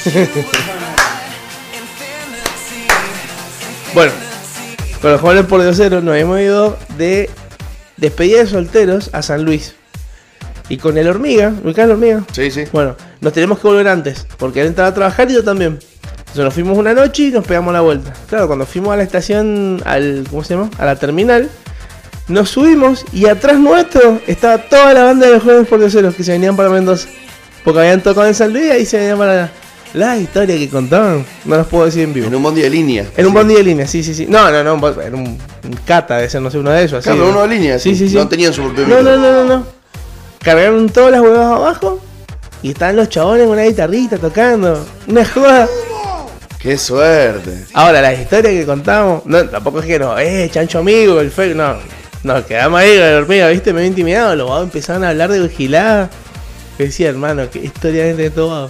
bueno, con los jóvenes por Diosero nos hemos ido de despedida de solteros a San Luis. Y con el hormiga, ¿ubicás el hormiga? Sí, sí. Bueno, nos tenemos que volver antes, porque él entraba a trabajar y yo también. Entonces nos fuimos una noche y nos pegamos la vuelta. Claro, cuando fuimos a la estación, al, ¿cómo se llama? A la terminal, nos subimos y atrás nuestro estaba toda la banda de los jóvenes por Diosero que se venían para Mendoza. Porque habían tocado en San Luis y ahí se venían para allá. La historia que contaban, no las puedo decir en vivo. En un bondi de línea. En un bondi de línea, sí, sí, sí. No, no, no, era un, un cata, de ser, no sé, uno de esos. así. Claro, uno de línea. Sí, sí, sí. No tenían su propio No, no, no, no, no. Cargaron todas las huevas abajo y estaban los chabones con una guitarrita tocando. Una joda. Qué suerte. Ahora, la historia que contamos, no, tampoco es que no, eh, chancho amigo, el fake, no. Nos quedamos ahí con la hormiga, viste, medio intimidado. Los vagos empezaron a hablar de vigilada. Que decía, hermano, qué historia de todo.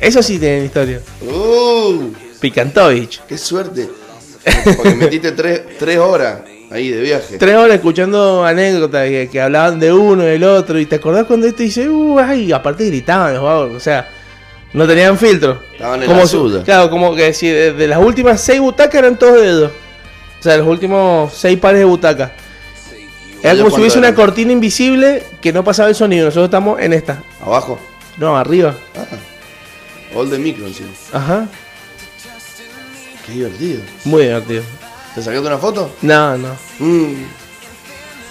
Eso sí tienen historia. Uh, Picantovich. qué suerte. Porque metiste tres, tres horas ahí de viaje. Tres horas escuchando anécdotas que, que hablaban de uno y del otro. Y te acordás cuando este dice, uh, ay, aparte gritaban los vagos. O sea, no tenían filtro. Estaban en como la suya. Claro, como que si de, de las últimas seis butacas eran todos dedos. O sea, los últimos seis pares de butacas. Era ¿Ellos como si hubiese una cortina invisible que no pasaba el sonido. Nosotros estamos en esta. Abajo. No, arriba. Ah, all de micro encima. Ajá. Qué divertido. Muy divertido. ¿Te sacaste una foto? No, no. Mm,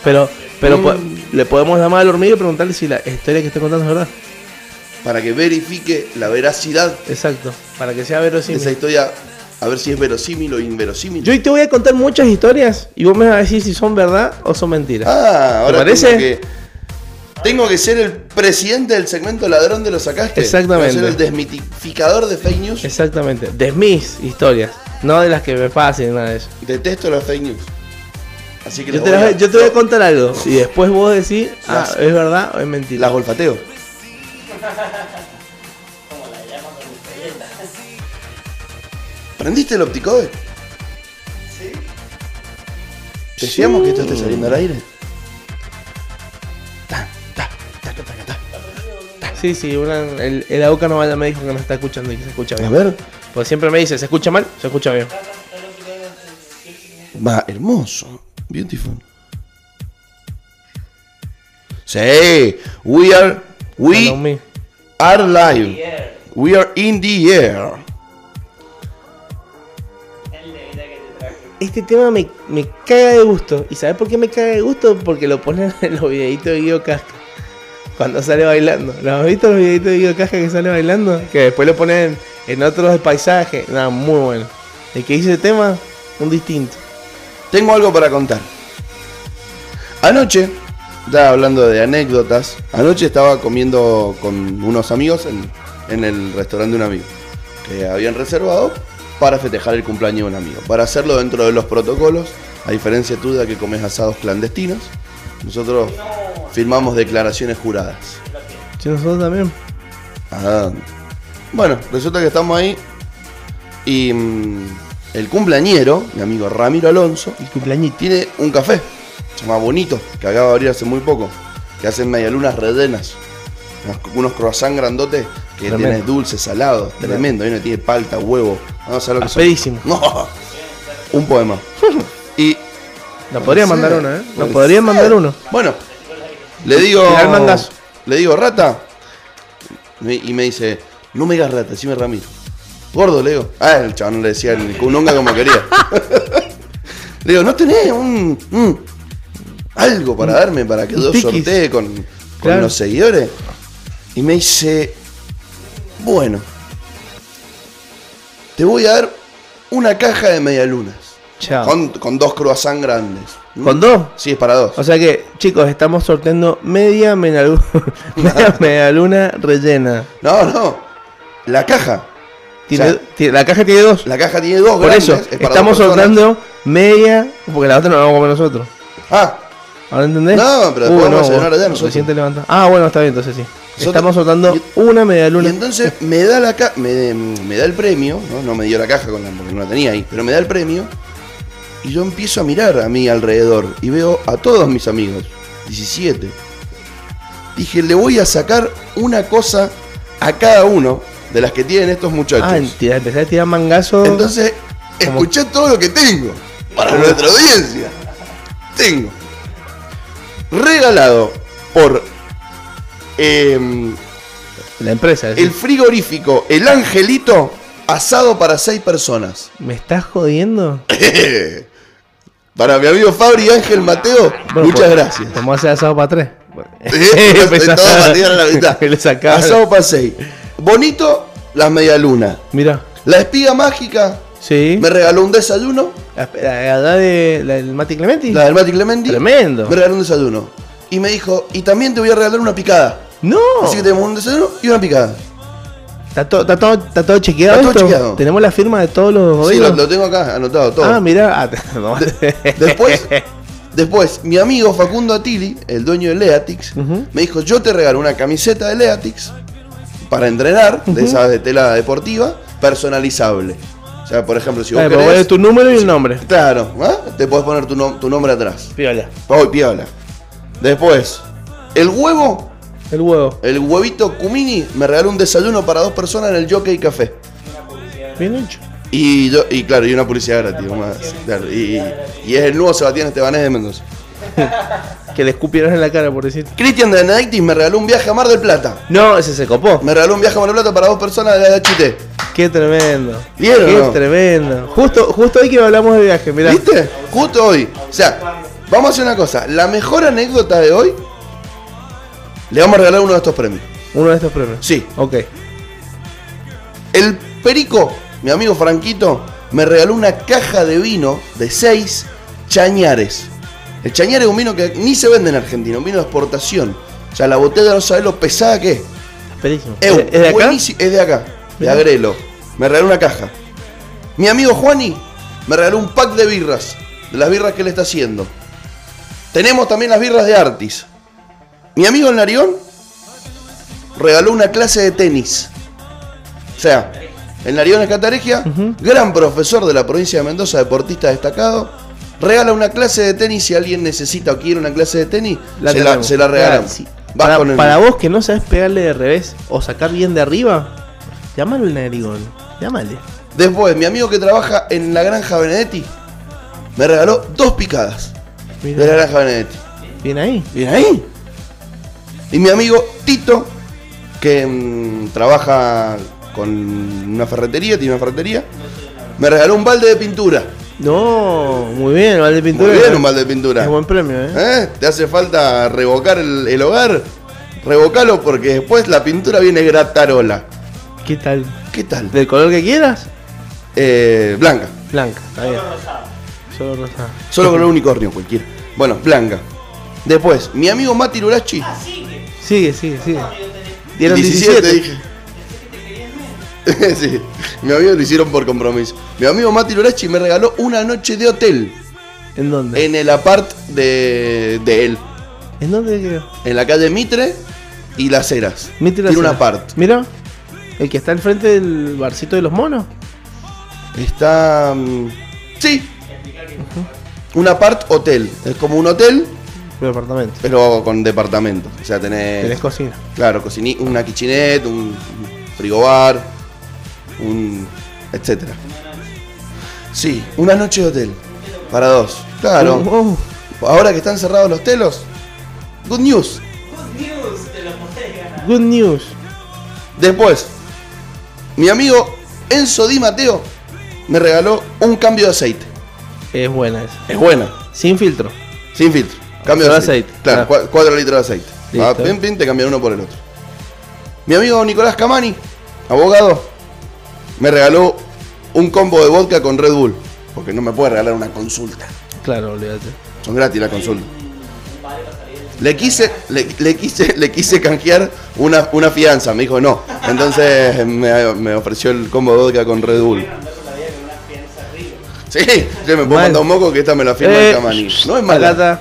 Pero, pero Mm. po- le podemos llamar al hormigo y preguntarle si la historia que está contando es verdad. para que verifique la veracidad Exacto. Para que sea verosímil. esa historia. A ver si es verosímil o inverosímil. Yo hoy te voy a contar muchas historias y vos me vas a decir si son verdad o son mentiras. Ah, ahora parece? tengo que. Tengo que ser el presidente del segmento ladrón de los sacaste. Exactamente. Tengo que ser el desmitificador de fake news. Exactamente. De mis historias. No de las que me pasen, nada de eso. Detesto las fake news. Así que Yo te, voy a- yo te voy a contar algo y después vos decís, ah, Las- es verdad o es mentira. Las golfateo. ¿Prendiste el opticode? Sí. ¿Decíamos que esto esté saliendo al aire? Sí, sí, una- el, el AUCA no vaya me dijo que nos está escuchando y que se escucha A bien. ver. Porque siempre me dice, ¿se escucha mal? Se escucha bien. Va, hermoso. Beautiful. Sí. We are. We are live. We are in the air. Este tema me, me caga de gusto. ¿Y sabes por qué me caga de gusto? Porque lo ponen en los videitos de Guido Casca. Cuando sale bailando. ¿Lo has visto los videitos de Guido Casca que sale bailando? Que después lo ponen en otros paisajes. Nada, muy bueno. El que dice el tema, un distinto. Tengo algo para contar. Anoche, ya hablando de anécdotas, anoche estaba comiendo con unos amigos en, en el restaurante de un amigo que habían reservado para festejar el cumpleaños de un amigo. Para hacerlo dentro de los protocolos, a diferencia tuya que comes asados clandestinos, nosotros firmamos declaraciones juradas. Si nosotros también. Ah, bueno, resulta que estamos ahí y mm, el cumpleañero, mi amigo Ramiro Alonso, El cumpleañito. tiene un café, se llama Bonito, que acaba de abrir hace muy poco, que hacen medialunas rellenas, unos, unos croissants grandotes que Tremendo. tiene dulce, salado, tremendo, y uno tiene palta, huevo, no sé lo que son. No, un poema. Y Nos podrían Puede mandar uno, ¿eh? Nos podrían ser. mandar uno. Bueno, le digo. Le digo, rata. Y me dice, no me digas rata, decime Ramiro. Gordo, le digo. Ah, el chabón le decía el cunonga como quería. le digo, ¿no tenés un. un- algo para darme para que yo sortee con, con Claro. los seguidores? Y me dice, bueno, te voy a dar una caja de medialunas. Chao. Con, con dos croissants grandes. ¿Mm? ¿Con dos? Sí, es para dos. O sea que, chicos, estamos sorteando media media, media medialuna rellena. No, no. La caja. Tiene, O sea, tiene- la caja tiene dos. La caja tiene dos Por grandes. eso, es estamos sorteando media, porque la otra no la vamos a comer nosotros. Ah, ¿Ahora entendés? No, pero después vamos a cenar allá nosotros. recién te levantás. Ah, bueno, está bien, entonces sí. Nosotros- Estamos sorteando una media y entonces me da la ca me, me da el premio, ¿no? no me dio la caja con la, porque no la tenía ahí, pero me da el premio y yo empiezo a mirar a mi alrededor y veo a todos mis amigos, 17. Dije, le voy a sacar una cosa a cada uno de las que tienen estos muchachos. Ah, tira- empecé a tirar mangazo. Entonces, escuché todo lo que tengo para nuestra audiencia. Tengo regalado por em, la empresa. el frigorífico El Angelito asado para seis personas. ¿Me estás jodiendo? para mi amigo Fabri Ángel Mateo, Bueno, muchas pues, gracias. Vamos a hacer asado para tres. A la mitad. Asado para seis. Bonito, las medialunas. Mira. La espiga mágica Sí. me regaló un desayuno. La, la, la de la del Mati Clementi. La del Mati Clementi. Tremendo. Me regaló un desayuno. Y me dijo, y también te voy a regalar una picada. No. Así que tenemos un desayuno y una picada. Está, todo está, todo, está todo chequeado. Está todo esto? chequeado. Tenemos la firma de todos los Sí, lo, lo tengo acá anotado todo. Ah, mira. Ah, no. Después, después, mi amigo Facundo Atili, el dueño de Leatix, Ujú. me dijo, yo te regalo una camiseta de Leatix para entrenar, de esa de tela deportiva, personalizable. O sea, por ejemplo, si vos Eh, querés... pones tu número y el nombre. Claro, ¿ah? te podés poner tu, nom- tu nombre atrás. Piola. Hoy, piola. Después, el huevo, El huevo. el huevito Cumini, me regaló un desayuno para dos personas en el Jockey Café. Bien hecho. Y, yo, y claro, y una publicidad gratis. más, claro, y, y es el nuevo Sebastián Estebanés de Mendoza. Que le escupieron en la cara, por decir. Cristian de Benedictis me regaló un viaje a Mar del Plata. No, ese se copó. Me regaló un viaje a Mar del Plata para dos personas de la HT. Qué tremendo. ¿Vieron Qué no? tremendo. Justo, justo hoy que hablamos de viaje, mirá. ¿Viste? Justo hoy. O sea, vamos a hacer una cosa. La mejor anécdota de hoy, le vamos a regalar uno de estos premios. Uno de estos premios. Sí. Ok. El Perico, mi amigo Franquito, me regaló una caja de vino de seis chañares. El chañar es un vino que ni se vende en Argentina, un vino de exportación. O sea, la botella no sabe lo pesada que es. Esperísimo. Es, ¿Es de acá? es de acá, de. Agrelo. Me regaló una caja. Mi amigo Juani me regaló un pack de birras, de las birras que él está haciendo. Tenemos también las birras de Artis. Mi amigo el Narión regaló una clase de tenis. O sea, el Narión Escataregia, Ujú. gran profesor de la provincia de Mendoza, deportista destacado, regala una clase de tenis si alguien necesita o quiere una clase de tenis, se, la, se la sí. Vas Para, con el- para vos que no sabes pegarle de revés o sacar bien de arriba, llámalo el narigón. Llámale. Después, mi amigo que trabaja en la granja Benedetti me regaló dos picadas de la granja Benedetti. bien ahí. ¿Bien ahí? Y mi amigo Tito, que mm, trabaja con una ferretería, tiene una ferretería, me regaló un balde de pintura. No, muy bien, balde de Muy pintura. bien, un balde de pintura. Es buen premio, ¿eh? ¿Eh? ¿Te hace falta revocar el, el hogar? Revocalo porque después la pintura viene gratarola. ¿Qué tal? ¿Qué tal? ¿Del color que quieras? Eh, blanca. Blanca, está bien. Solo rosado. Solo con el unicornio, cualquiera. Bueno, blanca. Después, mi amigo Mati Lurachi. Sigue, sigue, sigue. Dieron 17, 17. dije. sí, mi amigo lo hicieron por compromiso. Mi amigo Mati Lurachi me regaló una noche de hotel ¿En dónde? en el apart de, de él. ¿En dónde quedó? En la calle Mitre y Las Heras. Mitre Tiene un apart. Mira, el que está al frente del barcito de los monos. Está. mm, sí. Un apart hotel. Es como un hotel, El apartamento. pero con departamento. O sea, tenés. Tenés cocina. Claro, cocini- una kitchenette, un frigobar, un. etcétera. Sí, una noche de hotel. Para dos. Claro. Oh, oh, Ahora que están cerrados los telos. Good news. good news. Después, mi amigo Enzo Di Mateo me regaló un cambio de aceite. Es buena esa. Es buena. Sin filtro. Sin filtro. Cambio de aceite. aceite, Claro, claro. cua- cuatro litros de aceite. Ah, pim, pim, te cambian uno por el otro. Mi amigo Nicolás Camani, abogado, me regaló un combo de vodka con Red Bull. Porque no me puede regalar una consulta. Claro, olvídate. Son gratis la consulta. Le quise, le, le quise, le quise canjear una, una fianza, me dijo no. Entonces me, me ofreció el combo de vodka con Red Bull. Sí, yo me puedo Mal. mandar un moco que esta me la firma Eh, el Camani. No es mala.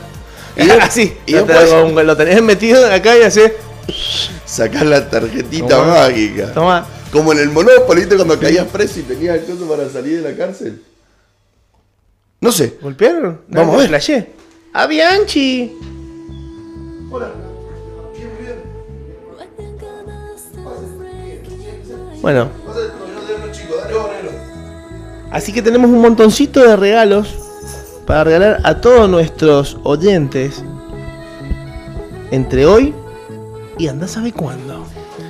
Y de- así. y lo, después- tenés- lo tenés metido acá y así. Sacar la tarjetita mágica. Toma. Como en el Monopoly, ¿viste? cuando caías preso y tenías el coso para salir de la cárcel. No sé. ¿Golpearon? Vamos a ver. Flashé. ¡A Bianchi! Bueno. Así que tenemos un montoncito de regalos para regalar a todos nuestros oyentes entre hoy y anda sabe cuándo.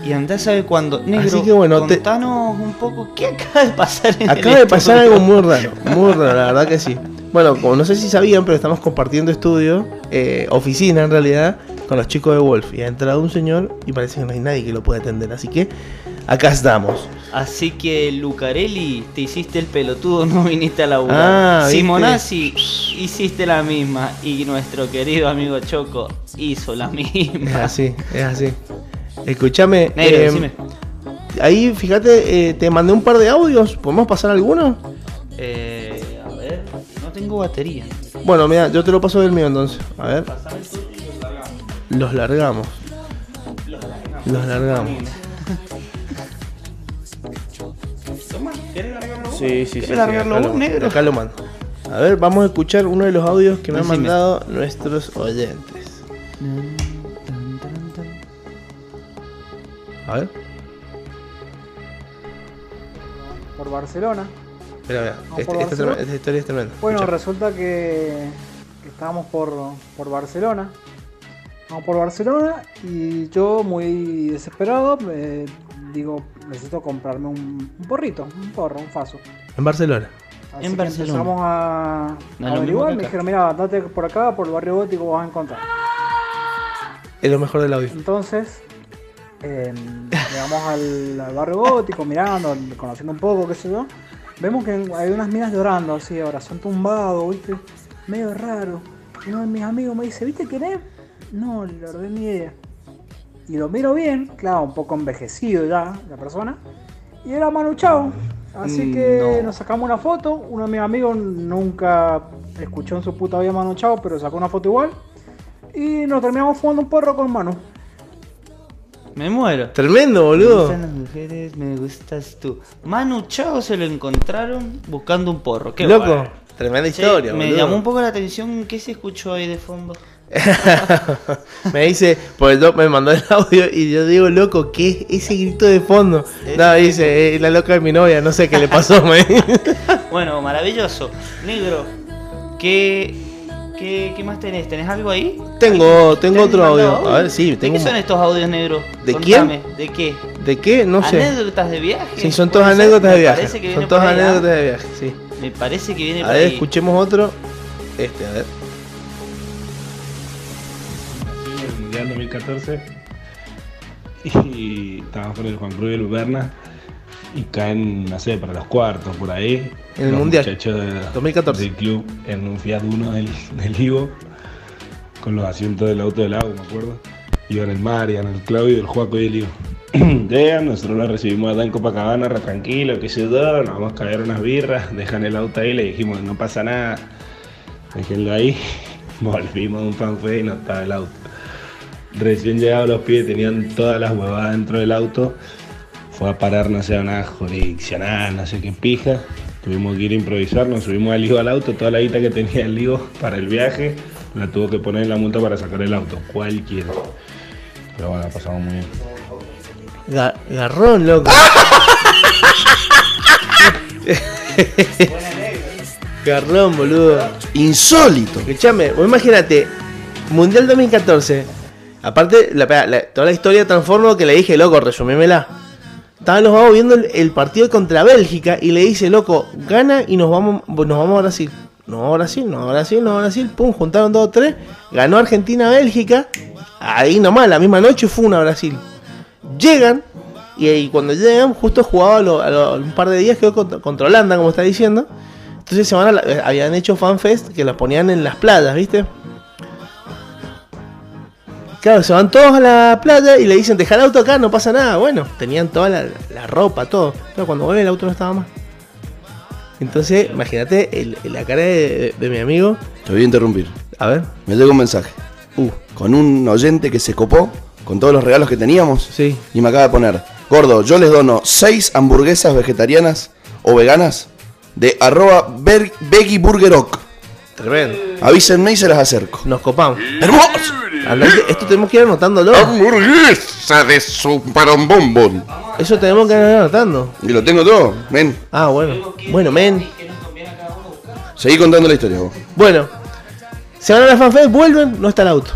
Y andá sabe cuándo. Negro, Así que bueno, te- contanos un poco qué acaba de pasar en el Acaba de pasar algo muy raro, muy raro, la verdad que sí. Bueno, como no sé si sabían, pero estamos compartiendo estudio, eh, oficina en realidad, con los chicos de Wolf. Y ha entrado un señor y parece que no hay nadie que lo pueda atender. Así que acá estamos. Así que Lucarelli, te hiciste el pelotudo, no viniste a laburar. Ah. Simonazzi, hiciste la misma. Y nuestro querido amigo Choco hizo la Es misma. así, es así. Escúchame. Eh. Ahí, fíjate, eh, te mandé un par de audios. ¿Podemos pasar alguno? Eh, a ver, no tengo batería. Bueno, mira, yo te lo paso del mío entonces. A ver, Pasame el tuyo y lo largamos. los largamos. Los largamos. Sí, sí, sí. ¿Querés sí, largarlo acá vos, lo- negro? Acá lo mando. A ver, vamos a escuchar uno de los audios que me han mandado nuestros oyentes. A ver. por Barcelona. Mira, mira. Vamos Este- por esta, Barcelona. esta historia es tremenda. Bueno, Escucha. resulta que, que estábamos por, por Barcelona. Vamos por Barcelona y yo muy desesperado me digo, necesito comprarme un, un porrito, un porro, un faso. En Barcelona. Así En que Barcelona. empezamos a, No a averiguar, me dijeron, mira, andate por acá, por el barrio gótico vas a encontrar. Es lo mejor del audio. Entonces, eh, llegamos al, al barrio gótico, mirando, conociendo un poco, qué sé yo. Vemos que hay unas minas llorando así, ahora son tumbados, ¿viste? Medio raro. Y uno de mis amigos me dice, ¿viste quién es? No, la verdad ni idea. Y lo miro bien, claro, un poco envejecido ya la persona. Y era Manu Chao. Así Mm, que no. nos sacamos una foto. Uno de mis amigos nunca escuchó en su puta vida Manu Chao, pero sacó una foto igual. Y nos terminamos fumando un porro con Manu. Me muero. Tremendo, Me boludo. gustan las mujeres, me gustas tú. Manu Chao se lo encontraron buscando un porro. Qué Loco. Tremenda Sí, historia, me boludo. llamó un poco la atención qué se escuchó ahí de fondo. me dice, pues yo me mandó el audio y yo digo, loco, ¿qué es ese grito de fondo? Es No, dice, es la loca de mi novia, no sé qué le pasó, me. Bueno, maravilloso. Negro, ¿qué, qué, qué más tenés? ¿Tenés algo ahí? Tengo, tengo ¿Tenés otro audio. A ver, sí, ¿De tengo qué un- son estos audios negros? ¿De Contame, ¿De qué? ¿De qué? No sé. ¿Anécdotas de viaje? Sí, son ¿Puede todas anécdotas de viaje. Son todas ¿ah? anécdotas de viaje, sí. Me parece que viene A por ver, ahí. escuchemos otro. Este, a ver. En el Mundial 2014 y estábamos con el Juan Cruz y el Berna y caen, no sé, para los cuartos por ahí. En el los Mundial, muchachos de- 2014. del club en un Fiat Uno del, del Ivo con los asientos del auto del lago, me acuerdo. Iban el Marian, el Claudio, el Juaco y el Ivo. Llegan, nosotros lo recibimos acá en Copacabana, re tranquilo, qué sé yo, nos vamos a caer unas birras, dejan el auto ahí, le dijimos, no pasa nada, déjenlo ahí. Volvimos a un fanfare y no estaba el auto. Recién llegados los pies tenían todas las huevadas dentro del auto. Fue a parar, no sé, a una jurisdiccional, no sé qué pija. Tuvimos que ir a improvisar, nos subimos al lío al auto, toda la guita que tenía el lío para el viaje, la tuvo que poner en la multa para sacar el auto, cualquiera. Pero bueno, la pasamos muy bien. Ga- garrón, loco. garrón, boludo. Insólito. Escuchame, imagínate, Mundial 2014. Aparte, la, la- toda la historia de Transformo que le dije, loco, resumímela. Estaban los vagos viendo el, partido contra Bélgica y le dice, loco, gana y nos vamos, nos vamos a Brasil. No Brasil, no Brasil, no Brasil. Pum, juntaron dos tres. Ganó Argentina-Bélgica. Ahí nomás, la misma noche fue una Brasil. Llegan y, ahí cuando llegan, justo jugaba un par de días quedó contra, Holanda, como está diciendo. Entonces se eh, habían hecho fanfest que las ponían en las playas, ¿viste? Claro, se van todos a la playa y le dicen, deja el auto acá, no pasa nada. Bueno, tenían toda la, la ropa, todo. Pero cuando vuelve el auto no estaba más. Entonces, imagínate la cara de, de mi amigo. Te voy a interrumpir. A ver. Me llegó un mensaje. Uh, Con un oyente que se copó con todos los regalos que teníamos. sí. Y me acaba de poner, gordo, yo les dono 6 hamburguesas vegetarianas o veganas de arroba Burger. Tremendo. Avísenme y se las acerco. Nos copamos. ¡Hermoso! Esto tenemos que ir anotándolo. Hamburguesa de superbombón. Eso tenemos que ir anotando. Y lo tengo todo. Ven, Ah, bueno. Bueno, men. seguí contando la historia vos. Bueno. Se van a la fanfest, vuelven, no está el auto.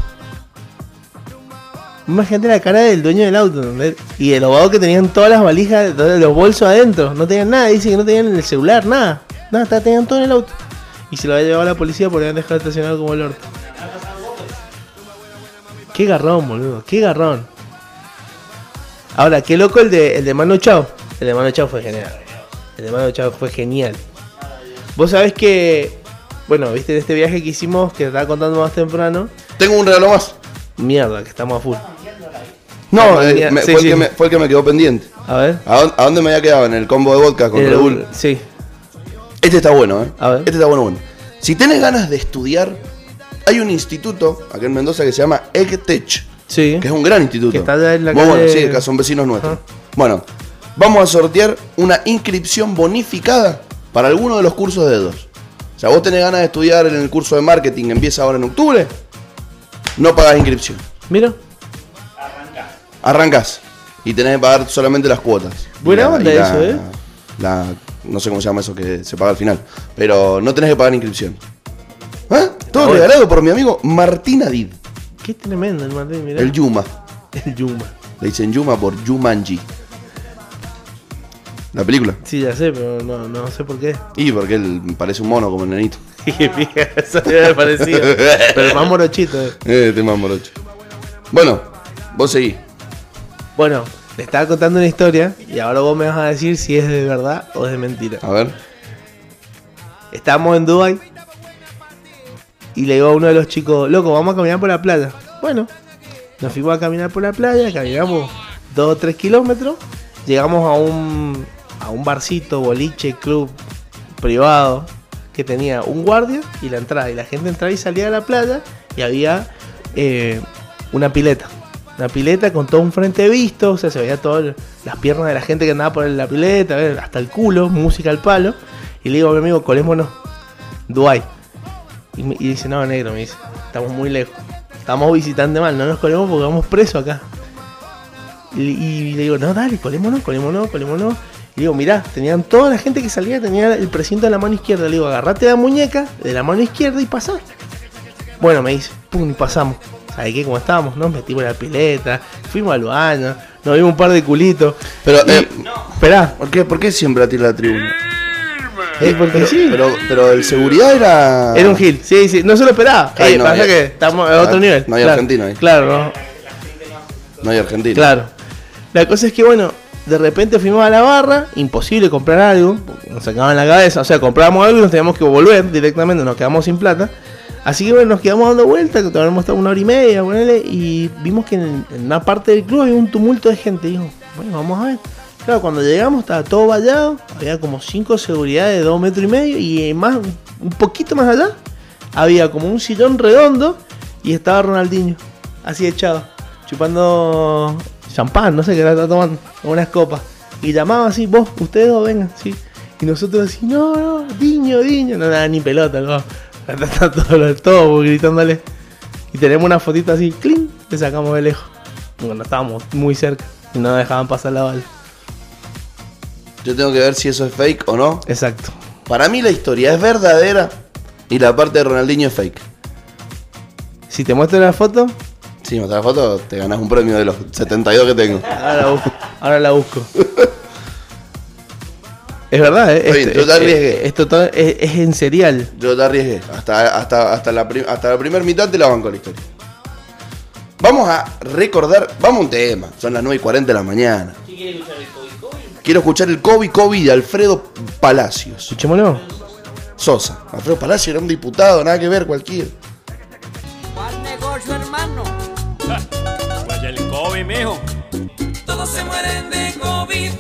Imagínate la cara del dueño del auto, ¿entendés? Y el abogado que tenían todas las valijas, los bolsos adentro. No tenían nada, dice que no tenían el celular, nada. Nada, tenían todo en el auto. Y se lo había llevado a la policía porque habían dejado estacionado como el orto. Qué garrón, boludo, qué garrón. Ahora, qué loco el de, el de Mano Chao. El de Mano Chao fue genial. El de Mano Chao fue genial. Vos sabés que, bueno, viste de este viaje que hicimos, que te estaba contando más temprano. Tengo un regalo más. Mierda, que estamos a full. No, eh, mira, me- sí, fue, sí. El que me, fue el que me quedó pendiente. A ver. ¿A dónde, me había quedado? En el combo de vodka con El-. Sí. Este está bueno, ¿eh? A ver. Este está bueno, bueno. Si tenés ganas de estudiar, hay un instituto acá en Mendoza que se llama EGTech, Sí. que es un gran instituto. Que está allá en la Muy bueno, calle- sí, acá son vecinos nuestros. Ajá. Bueno, vamos a sortear una inscripción bonificada para alguno de los cursos de dos. O sea, vos tenés ganas de estudiar en el curso de marketing, empieza ahora en octubre, no pagás inscripción. Mira. Arrancás y tenés que pagar solamente las cuotas. Buena la- onda la- eso, ¿eh? la- no sé cómo se llama eso que se paga al final. Pero no tenés que pagar inscripción. ¿Ah? Todo regalado por mi amigo Martín Adid, Qué tremendo el Martín, mirá. el Yuma. El Yuma. Le dicen Yuma por Jumanji. La película. Sí, ya sé, pero no, no sé por qué. Y porque él parece un mono como el nenito. Eso me parecido. Pero más morochito. Eh, este más morocho. Bueno, vos seguís. Bueno, le estaba contando una historia y ahora vos me vas a decir si es de verdad o es de mentira. A ver. Estábamos en Dubai y le digo a uno de los chicos, loco, vamos a caminar por la playa. Bueno, nos fuimos a caminar por la playa, caminamos 2 o 3 kilómetros, llegamos a un, a un barcito, boliche, club privado que tenía un guardia y la entrada. Y la gente entraba y salía de la playa y había eh, una pileta. Una pileta con todo un frente visto, o sea, se veía todas las piernas de la gente que andaba por la pileta, hasta el culo, música al palo. Y le digo a mi amigo, colémonos, Dubai. Y, y dice, no, negro, me dice, estamos muy lejos. Estamos visitando mal, no nos colemos porque vamos presos acá. Y, le digo, no, dale, colémonos, colémonos, colémonos. Y digo, mirá, tenían toda la gente que salía, tenía el precinto en la mano izquierda. Le digo, agarrate la muñeca de la mano izquierda y pasá. Bueno, me dice, pum, y pasamos. ¿Sabes qué? Como estábamos, nos metimos en la pileta, fuimos al baño, nos vimos un par de culitos. Pero, Y- eh, Esperá, ¿por, qué, ¿por qué siempre a ti la tribuna? eh, porque Pero, sí. pero, pero el seguridad era. Era un gil, sí, sí, no se lo esperaba. Ay, Eh, no, pasa que estamos a ah, otro nivel. no hay claro, argentino ahí. Claro, no, No hay Argentina. claro. La cosa es que, bueno, de repente fuimos a la barra, imposible comprar algo, porque nos sacaban la cabeza, o sea, comprábamos algo y nos teníamos que volver directamente, nos quedamos sin plata. Así que bueno, nos quedamos dando vueltas, que todavía hemos estado una hora y media, ponele, y vimos que en, una parte del club había un tumulto de gente. Dijo, bueno, vamos a ver. Claro, cuando llegamos estaba todo vallado, había como cinco seguridades de dos metros y medio, y más, un poquito más allá, había como un sillón redondo y estaba Ronaldinho, así echado, chupando champán, no sé qué estaba tomando, unas copas. Y llamaba así, vos, ustedes dos vengan, sí. Y nosotros así, no, no, Diño, Diño, no nada, ni pelota, no. Está todo, todo gritándole. Y tenemos una fotito así, clink, le sacamos de lejos. Bueno, estábamos muy cerca y no nos dejaban pasar la bala. Yo tengo que ver si eso es fake o no. Exacto. Para mí la historia es verdadera y la parte de Ronaldinho es fake. Si te muestro la foto, Si me la foto, te ganas un premio de los 72 que tengo. ahora la busco. Ahora la busco. Es verdad, ¿eh? Está bien, Esto- yo te es- arriesgué. es, total- es- es en serial. Yo te arriesgué. Hasta, hasta, hasta, la, prim- hasta la primera mitad te la banco la historia. Vamos a recordar. Vamos a un tema. Son las 9 y 40 de la mañana. Quiero escuchar el Kobe Kobe de Alfredo Palacios. Escuchémoslo. Sosa. Alfredo Palacios era un diputado, nada que ver, cualquiera. ¿Cuál negocio, hermano? Pues el COVID, mijo. Todos se mueren de COVID.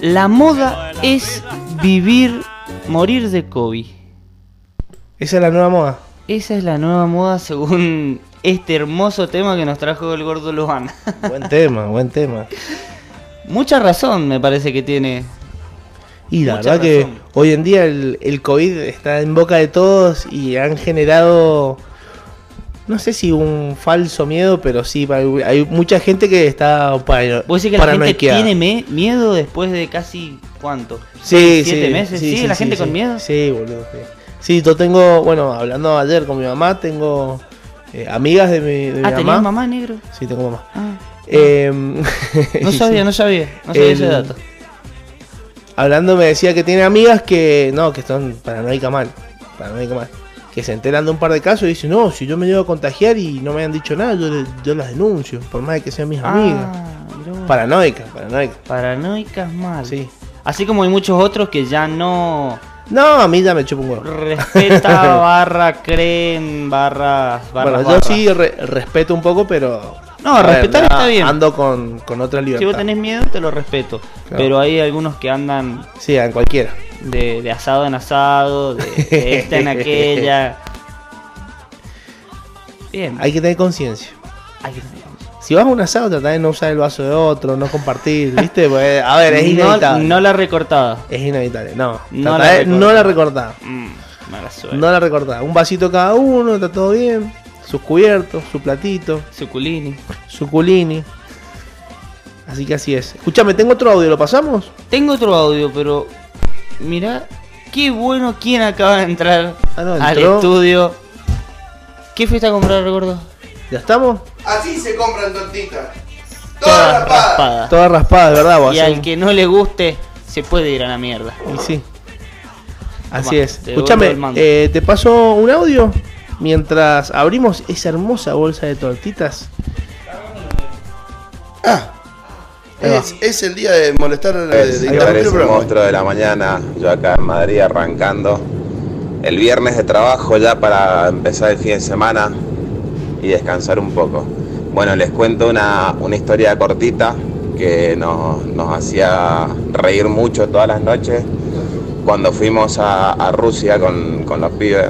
La moda es vivir, morir de COVID. Esa es la nueva moda. Esa es la nueva moda según este hermoso tema que nos trajo el gordo Luján. Buen tema, buen tema. Mucha razón me parece que tiene. Y la Mucha verdad que hoy en día el, el COVID está en boca de todos y han generado, no sé si un falso miedo, pero sí, hay, mucha gente que está para, ¿Vos decís que la gente tiene me- miedo después de casi cuánto? Sí, ¿Siete sí, meses? ¿Sí? ¿La gente con miedo? Sí, boludo. Sí. Yo tengo, bueno, hablando ayer con mi mamá, tengo eh, amigas de mi, de mi Ah, ¿tenías mamá. mamá negro? Sí, tengo mamá. Ah, Em, no sabía, no sabía. No sabía ese dato. Hablando me decía que tiene amigas que, no, que son paranoica mal, paranoica mal. Que se enteran de un par de casos y dicen, no, si yo me llevo a contagiar y no me han dicho nada, yo, las denuncio, por más de que sean mis amigas. Ah, mirá vos. Paranoica, paranoica. Paranoicas mal. Sí. Así como hay muchos otros que ya no No, a mí ya me chupa un huevo. respeta barra creen barra barra Bueno, yo sí re- respeto un poco, pero. No, ver, respetar está bien. Ando con, con otra libertad. Si vos tenés miedo te lo respeto, Claro. pero hay algunos que andan Sí, en cualquiera. De, de asado en asado, de, de esta en aquella. Bien, Hay que tener conciencia. hay que tener- Si vas a un asado, trata de no usar el vaso de otro, no compartir, ¿viste? A ver, es inevitable. no la recortada. Es inevitable, no. No la de- recortaba. no la recortada. Mm, mala suerte. No la recortada. Un vasito cada uno, está todo bien. Sus cubiertos, su platito, Suculini. su culini. Así que así es. Escuchame, tengo otro audio, ¿lo pasamos? Tengo otro audio, pero mira, qué bueno quién acaba de entrar Ah, no, al estudio. ¿Qué fuiste a comprar, gordo? ¿Ya estamos? Así se compran tortitas. Todas Todas raspadas. raspadas. Todas raspadas, ¿verdad? vos? Y Así- al que no le guste, se puede ir a la mierda. Y sí. Así Toma, es. Escúchame, eh, te paso un audio mientras abrimos esa hermosa bolsa de tortitas. Es, es el día de molestar, de, de aparece el monstruo de la mañana, yo acá en Madrid arrancando. El viernes de trabajo ya para empezar el fin de semana y descansar un poco. Bueno, les cuento una, una historia cortita que nos, nos hacía reír mucho todas las noches cuando fuimos a, a Rusia con, con los pibes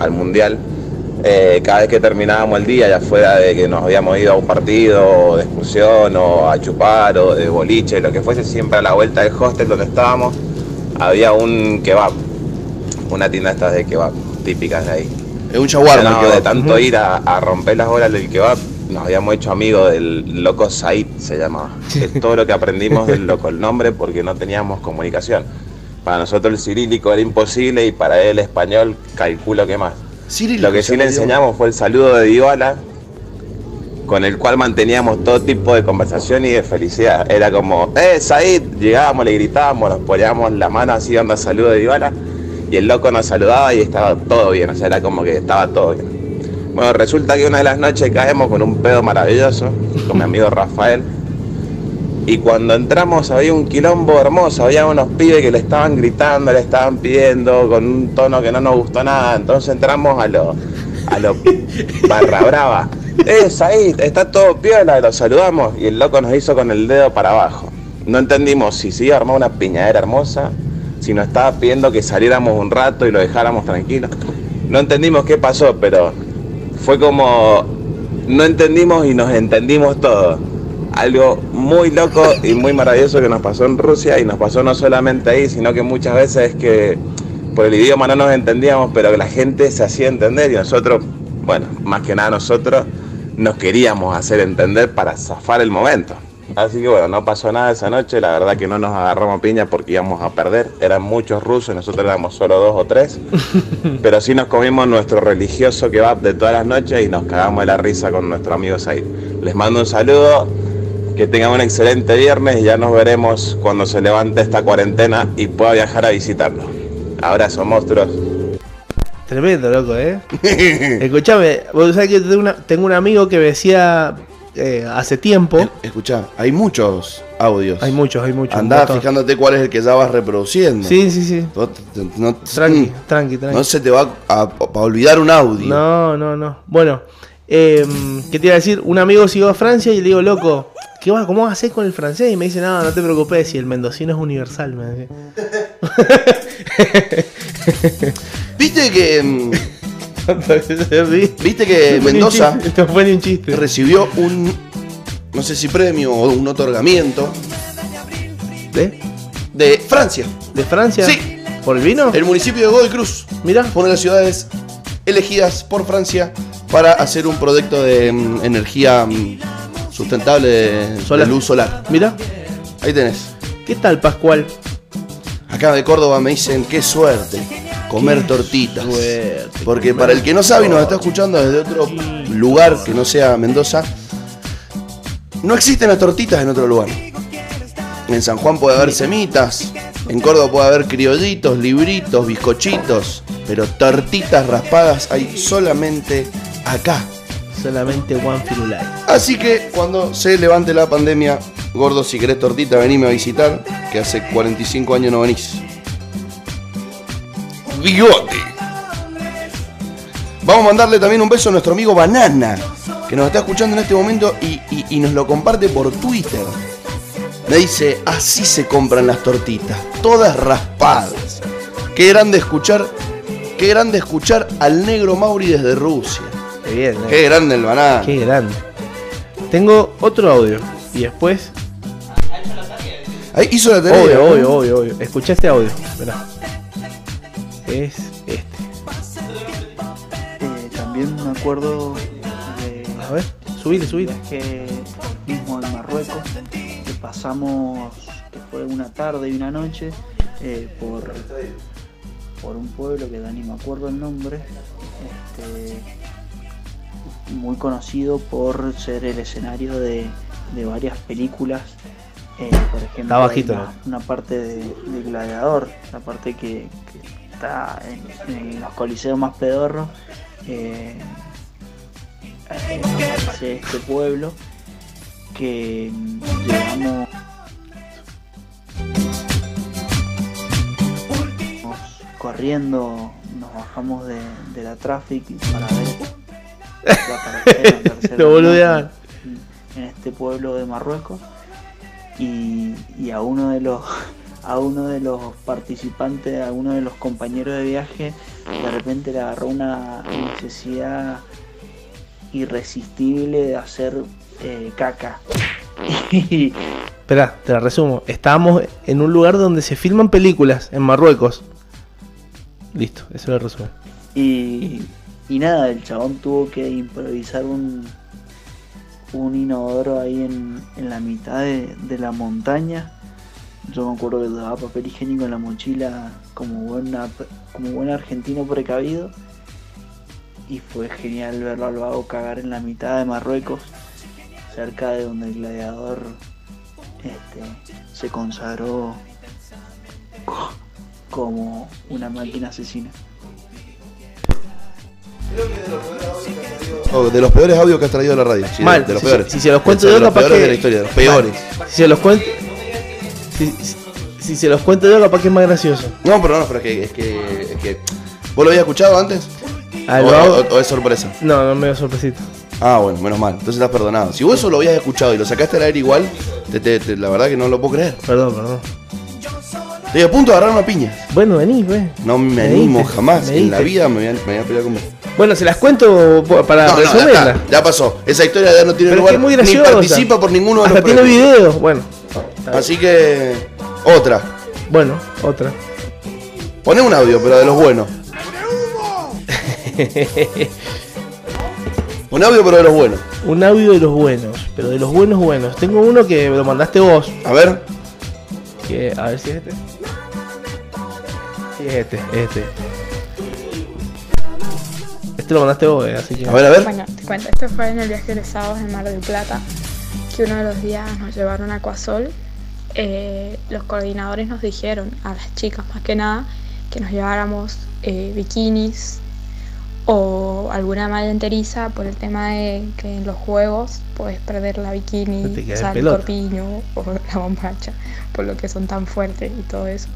al Mundial. Eh, cada vez que terminábamos el día, ya fuera de que nos habíamos ido a un partido, de excursión, o a chupar, o de boliche, lo que fuese, siempre a la vuelta del hostel donde estábamos, había un kebab, una tienda estas de kebab, típicas de ahí. Es un shawarma. No, de tanto ir a, a romper las bolas del kebab, nos habíamos hecho amigos del loco Said, se llamaba. Es todo lo que aprendimos del loco, el nombre, porque no teníamos comunicación. Para nosotros el cirílico era imposible y para él el español calculo que más. Lo que sí le enseñamos fue el saludo de Dybala, con el cual manteníamos todo tipo de conversación y de felicidad. Era como, ¡eh, Said! Llegábamos, le gritábamos, nos poníamos la mano así dando saludo de Dybala, y el loco nos saludaba y estaba todo bien, o sea, era como que estaba todo bien. Bueno, resulta que una de las noches caemos con un pedo maravilloso, con mi amigo Rafael, y cuando entramos había un quilombo hermoso, había unos pibes que le estaban gritando, le estaban pidiendo con un tono que no nos gustó nada. Entonces entramos a lo, a lo barra brava. Es ahí, está todo piola, lo saludamos y el loco nos hizo con el dedo para abajo. No entendimos si se iba a armar una piñadera hermosa, si nos estaba pidiendo que saliéramos un rato y lo dejáramos tranquilo. No entendimos qué pasó, pero fue como no entendimos y nos entendimos todos. Algo muy loco y muy maravilloso que nos pasó en Rusia y nos pasó no solamente ahí, sino que muchas veces es que por el idioma no nos entendíamos, pero que la gente se hacía entender y nosotros, bueno, más que nada nosotros nos queríamos hacer entender para zafar el momento. Así que bueno, no pasó nada esa noche, la verdad que no nos agarramos piña porque íbamos a perder, eran muchos rusos, nosotros éramos solo dos o tres, pero sí nos comimos nuestro religioso kebab de todas las noches y nos cagamos de la risa con nuestros amigos ahí. Les mando un saludo, que tengan un excelente viernes y ya nos veremos cuando se levante esta cuarentena y pueda viajar a visitarnos. Abrazo, monstruos. Tremendo, loco, ¿eh? Escuchame, vos sabés que tengo, una- tengo un amigo que me decía eh, hace tiempo. Escuchá, hay muchos audios. Hay muchos, hay muchos. Andá fijándote cuál es el que ya vas reproduciendo. Sí, sí, sí. No, te- no- Tranqui, mm, tranqui, tranqui. no se te va a, a olvidar un audio. No, no, no. Bueno, eh, ¿qué te iba a decir? Un amigo siguió a Francia y le digo, loco, ¿qué va, ¿cómo vas a hacer con el francés? Y me dice, no, no te preocupes, si el mendocino es universal. Me dice. Viste que. mm. Viste que Mendoza No fue un chiste. recibió un. No sé si premio o un otorgamiento ¿Eh? De Francia. ¿De Francia? Sí. ¿Por el vino? El municipio de Godoy Cruz. Mira. Fue una de las ciudades elegidas por Francia para hacer un proyecto de mm, energía mm, sustentable de, Solar. de luz solar. Mira. Ahí tenés. ¿Qué tal, Pascual? Acá de Córdoba me dicen qué suerte comer Qué tortitas. suerte Porque para el que no sabe y nos está escuchando desde otro lugar que no sea Mendoza, no existen las tortitas en otro lugar. En San Juan puede haber semitas, en Córdoba puede haber criollitos, libritos, bizcochitos, pero tortitas raspadas hay solamente acá. Solamente One Firulai. Así que cuando se levante la pandemia, gordo, si querés tortita, venime a visitar, que hace 45 años no venís. Bigote. Vamos a mandarle también un beso a nuestro amigo Banana, que nos está escuchando en este momento y, y- y nos lo comparte por Twitter. Me dice, así se compran las tortitas, todas raspadas. Qué grande escuchar, qué grande escuchar al negro Mauri desde Rusia. Qué bien, eh. Qué grande el banana. Qué grande. Tengo otro audio. Y después. Ahí hizo la tarea. Obvio, obvio, obvio, obvio. Escuché este audio. Mirá. Es este. Eh, también me acuerdo de A ver, subile, subile. que mismo en Marruecos que pasamos que fue una tarde y una noche eh, por por un pueblo que ya ni me acuerdo el nombre este, muy conocido por ser el escenario de, de varias películas eh, por ejemplo Está bajito, hay una, parte de, de Gladiador la parte que, que está en, en los coliseos más pedorros eh, hacia este pueblo que llegamos corriendo nos bajamos de, de la traffic para ver la tercera, tercera Lo boludeaban. en este pueblo de Marruecos y, y a uno de los a uno de los participantes, a uno de los compañeros de viaje, de repente le agarró una necesidad irresistible de hacer eh, caca. Espera, te la resumo. Estábamos en un lugar donde se filman películas, en Marruecos. Listo, eso lo resumo. Y, y nada, el chabón tuvo que improvisar un, un inodoro ahí en, en la mitad de, de la montaña. Yo me acuerdo que llevaba papel higiénico en la mochila como, buena, como buen argentino precavido. Y fue genial verlo al vago cagar en la mitad de Marruecos, cerca de donde el gladiador este, se consagró co- como una máquina asesina. Oh, de los peores audios que has traído a la radio. Sí, Mal, de los si- peores. si se los cuento de yo, los capaz peores que- de la historia, de los peores. Mal. Si se los cuento. Si, si- se los cuento yo, capaz que es más gracioso. No, pero no, pero es que, es que, es que- ¿Vos lo habías escuchado antes? Ah, o, es sorpresa? No, no me dio sorpresita. Ah, bueno, menos mal. Entonces estás perdonado. Si vos eso lo habías escuchado y lo sacaste al aire igual, te- te- te- la verdad que no lo puedo creer. Perdón, perdón. Estoy a punto de agarrar una piña. Bueno, vení, ve. No me Me animo diste, jamás. me En la vida me voy a, me voy a pelear con vos. Bueno, se las cuento para No, no, ya, resumirla. ya pasó. Esa historia ya no tiene Pero es lugar. que es muy ni graciosa. participa por ninguno de Hasta los tiene premios. video. Bueno, Así que. Otra. bueno, otra. Poné un audio, pero de los buenos. Un audio, pero de los buenos. Un audio de los buenos, pero de los buenos buenos. Tengo uno que me lo mandaste vos. A ver. Que, a ver si es este. Sí, es este, es este. Este lo mandaste vos, eh, así que. A ver, a ver. Bueno, te cuento, esto fue en el viaje de sábados de Mar del Plata, que uno de los días nos llevaron a Coasol. Eh, los coordinadores nos dijeron, a las chicas más que nada, que nos lleváramos eh, bikinis o alguna malla enteriza por el tema de que en los juegos puedes perder la bikini, o sea, en el corpiño o la bombacha, por lo que son tan fuertes y todo eso.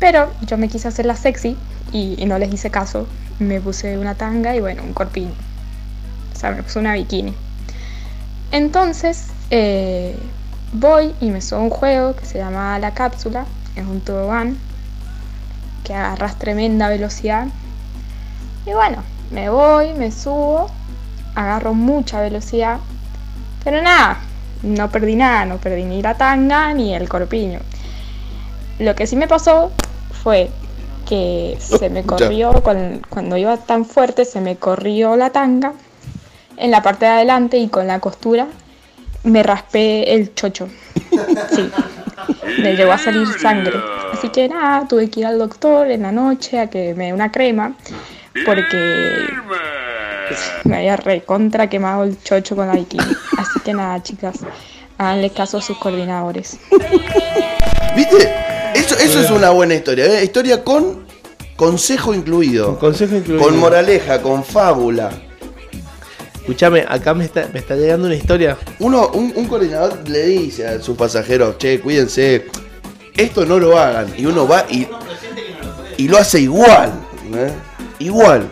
Pero yo me quise hacer la sexy y, y no les hice caso. Me puse una tanga y bueno, un corpiño. O sea, me puse una bikini. Entonces, eh, voy y me subo un juego que se llama La Cápsula. Es un tobogán que agarras tremenda velocidad. Y bueno, me voy, me subo, agarro mucha velocidad. Pero nada, no perdí nada, no perdí ni la tanga ni el corpiño. Lo que sí me pasó fue que se me corrió, cuan- cuando iba tan fuerte, se me corrió la tanga en la parte de adelante y con la costura me raspé el chocho. Sí, me llegó a salir sangre. Así que nada, tuve que ir al doctor en la noche a que me dé una crema porque me había recontra quemado el chocho con la bikini. Así que nada, chicas, háganle caso a sus coordinadores. ¿Viste? Eso, eso es una buena historia. ¿eh? Historia con consejo incluido. Consejo incluido. Con moraleja, con fábula. Escuchame, acá me está, me está llegando una historia. Uno, un, un coordinador le dice a sus pasajeros, che, cuídense, esto no lo hagan. Y uno va y, y lo hace igual. ¿eh? Igual.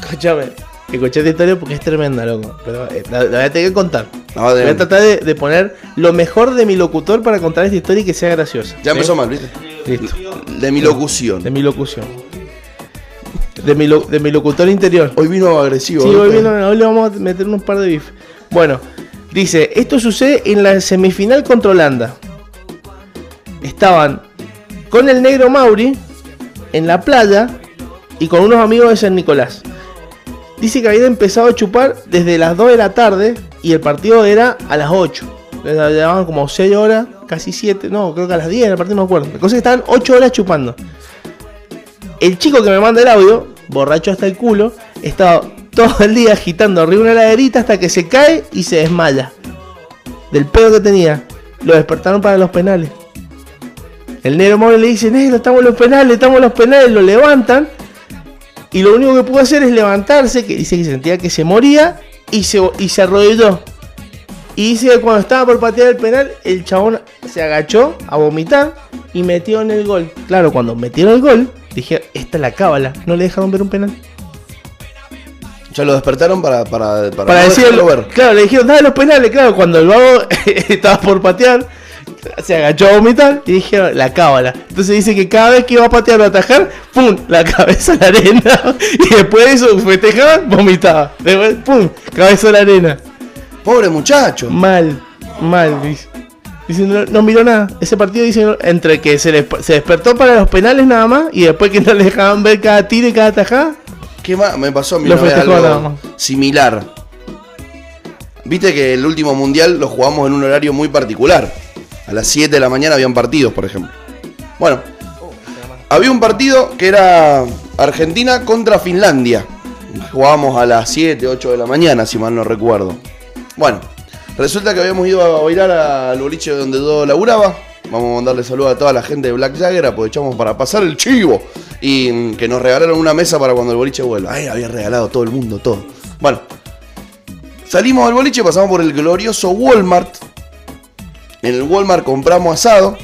Escuchame, escuché esta historia porque es tremenda, loco. Pero eh, la, la voy a tener que contar. No, voy a tratar de, de poner lo mejor de mi locutor para contar esta historia y que sea graciosa. Ya ¿sí? empezó mal, ¿viste? Listo. De mi locución. De mi locución. De mi, lo- de mi locutor interior. Hoy vino agresivo. Sí, hoy, vino- hoy le vamos a meter unos par de bif. Bueno, dice, esto sucede en la semifinal contra Holanda. Estaban con el negro Mauri en la playa y con unos amigos de San Nicolás. Dice que habían empezado a chupar desde las 2 de la tarde y el partido era a las 8. Les llevaban como 6 horas, casi 7, no, creo que a las 10 el partido no me acuerdo. La cosa es que estaban 8 horas chupando. El chico que me manda el audio, borracho hasta el culo, estaba todo el día agitando arriba una laderita hasta que se cae y se desmaya. Del pedo que tenía. Lo despertaron para los penales. El negro móvil le dice, negro, estamos en los penales, estamos en los penales, lo levantan. Y lo único que pudo hacer es levantarse, que dice que sentía que se moría y se, y se arrodilló. Y dice que cuando estaba por patear el penal, el chabón se agachó a vomitar y metió en el gol. Claro, cuando metieron el gol, dije, esta es la cábala, no le dejaron ver un penal. Ya lo despertaron para, para, para, Para no decirlo, ver. claro, le dijeron, dale los penales, claro, cuando el vago estaba por patear, se agachó a vomitar y dijeron, la cábala. Entonces dice que cada vez que iba a patear o a atajar, ¡pum! La cabeza a la arena. Y después de eso festejaba, vomitaba. Después, ¡pum! Cabeza a la arena. Pobre muchacho. Mal, mal, dice. Dice, no, no miró nada. Ese partido dice, entre que se, les- se despertó para los penales nada más y después que no le dejaban ver cada tiro y cada tajada. ¿Qué más? Me pasó a mí algo similar. Viste que el último mundial lo jugamos en un horario muy particular. A las 7 de la mañana habían partidos, por ejemplo. Bueno, había un partido que era Argentina contra Finlandia. Jugábamos a las 7, 8 de la mañana, si mal no recuerdo. Bueno, resulta que habíamos ido a bailar al boliche donde yo laburaba. Vamos a mandarle saludos a toda la gente de Black Jagger, aprovechamos para pasar el chivo. Y mm, que nos regalaron una mesa para cuando el boliche vuelva. Ay, había regalado todo el mundo, todo. Bueno, salimos al boliche, pasamos por el glorioso Walmart. En el Walmart compramos asado.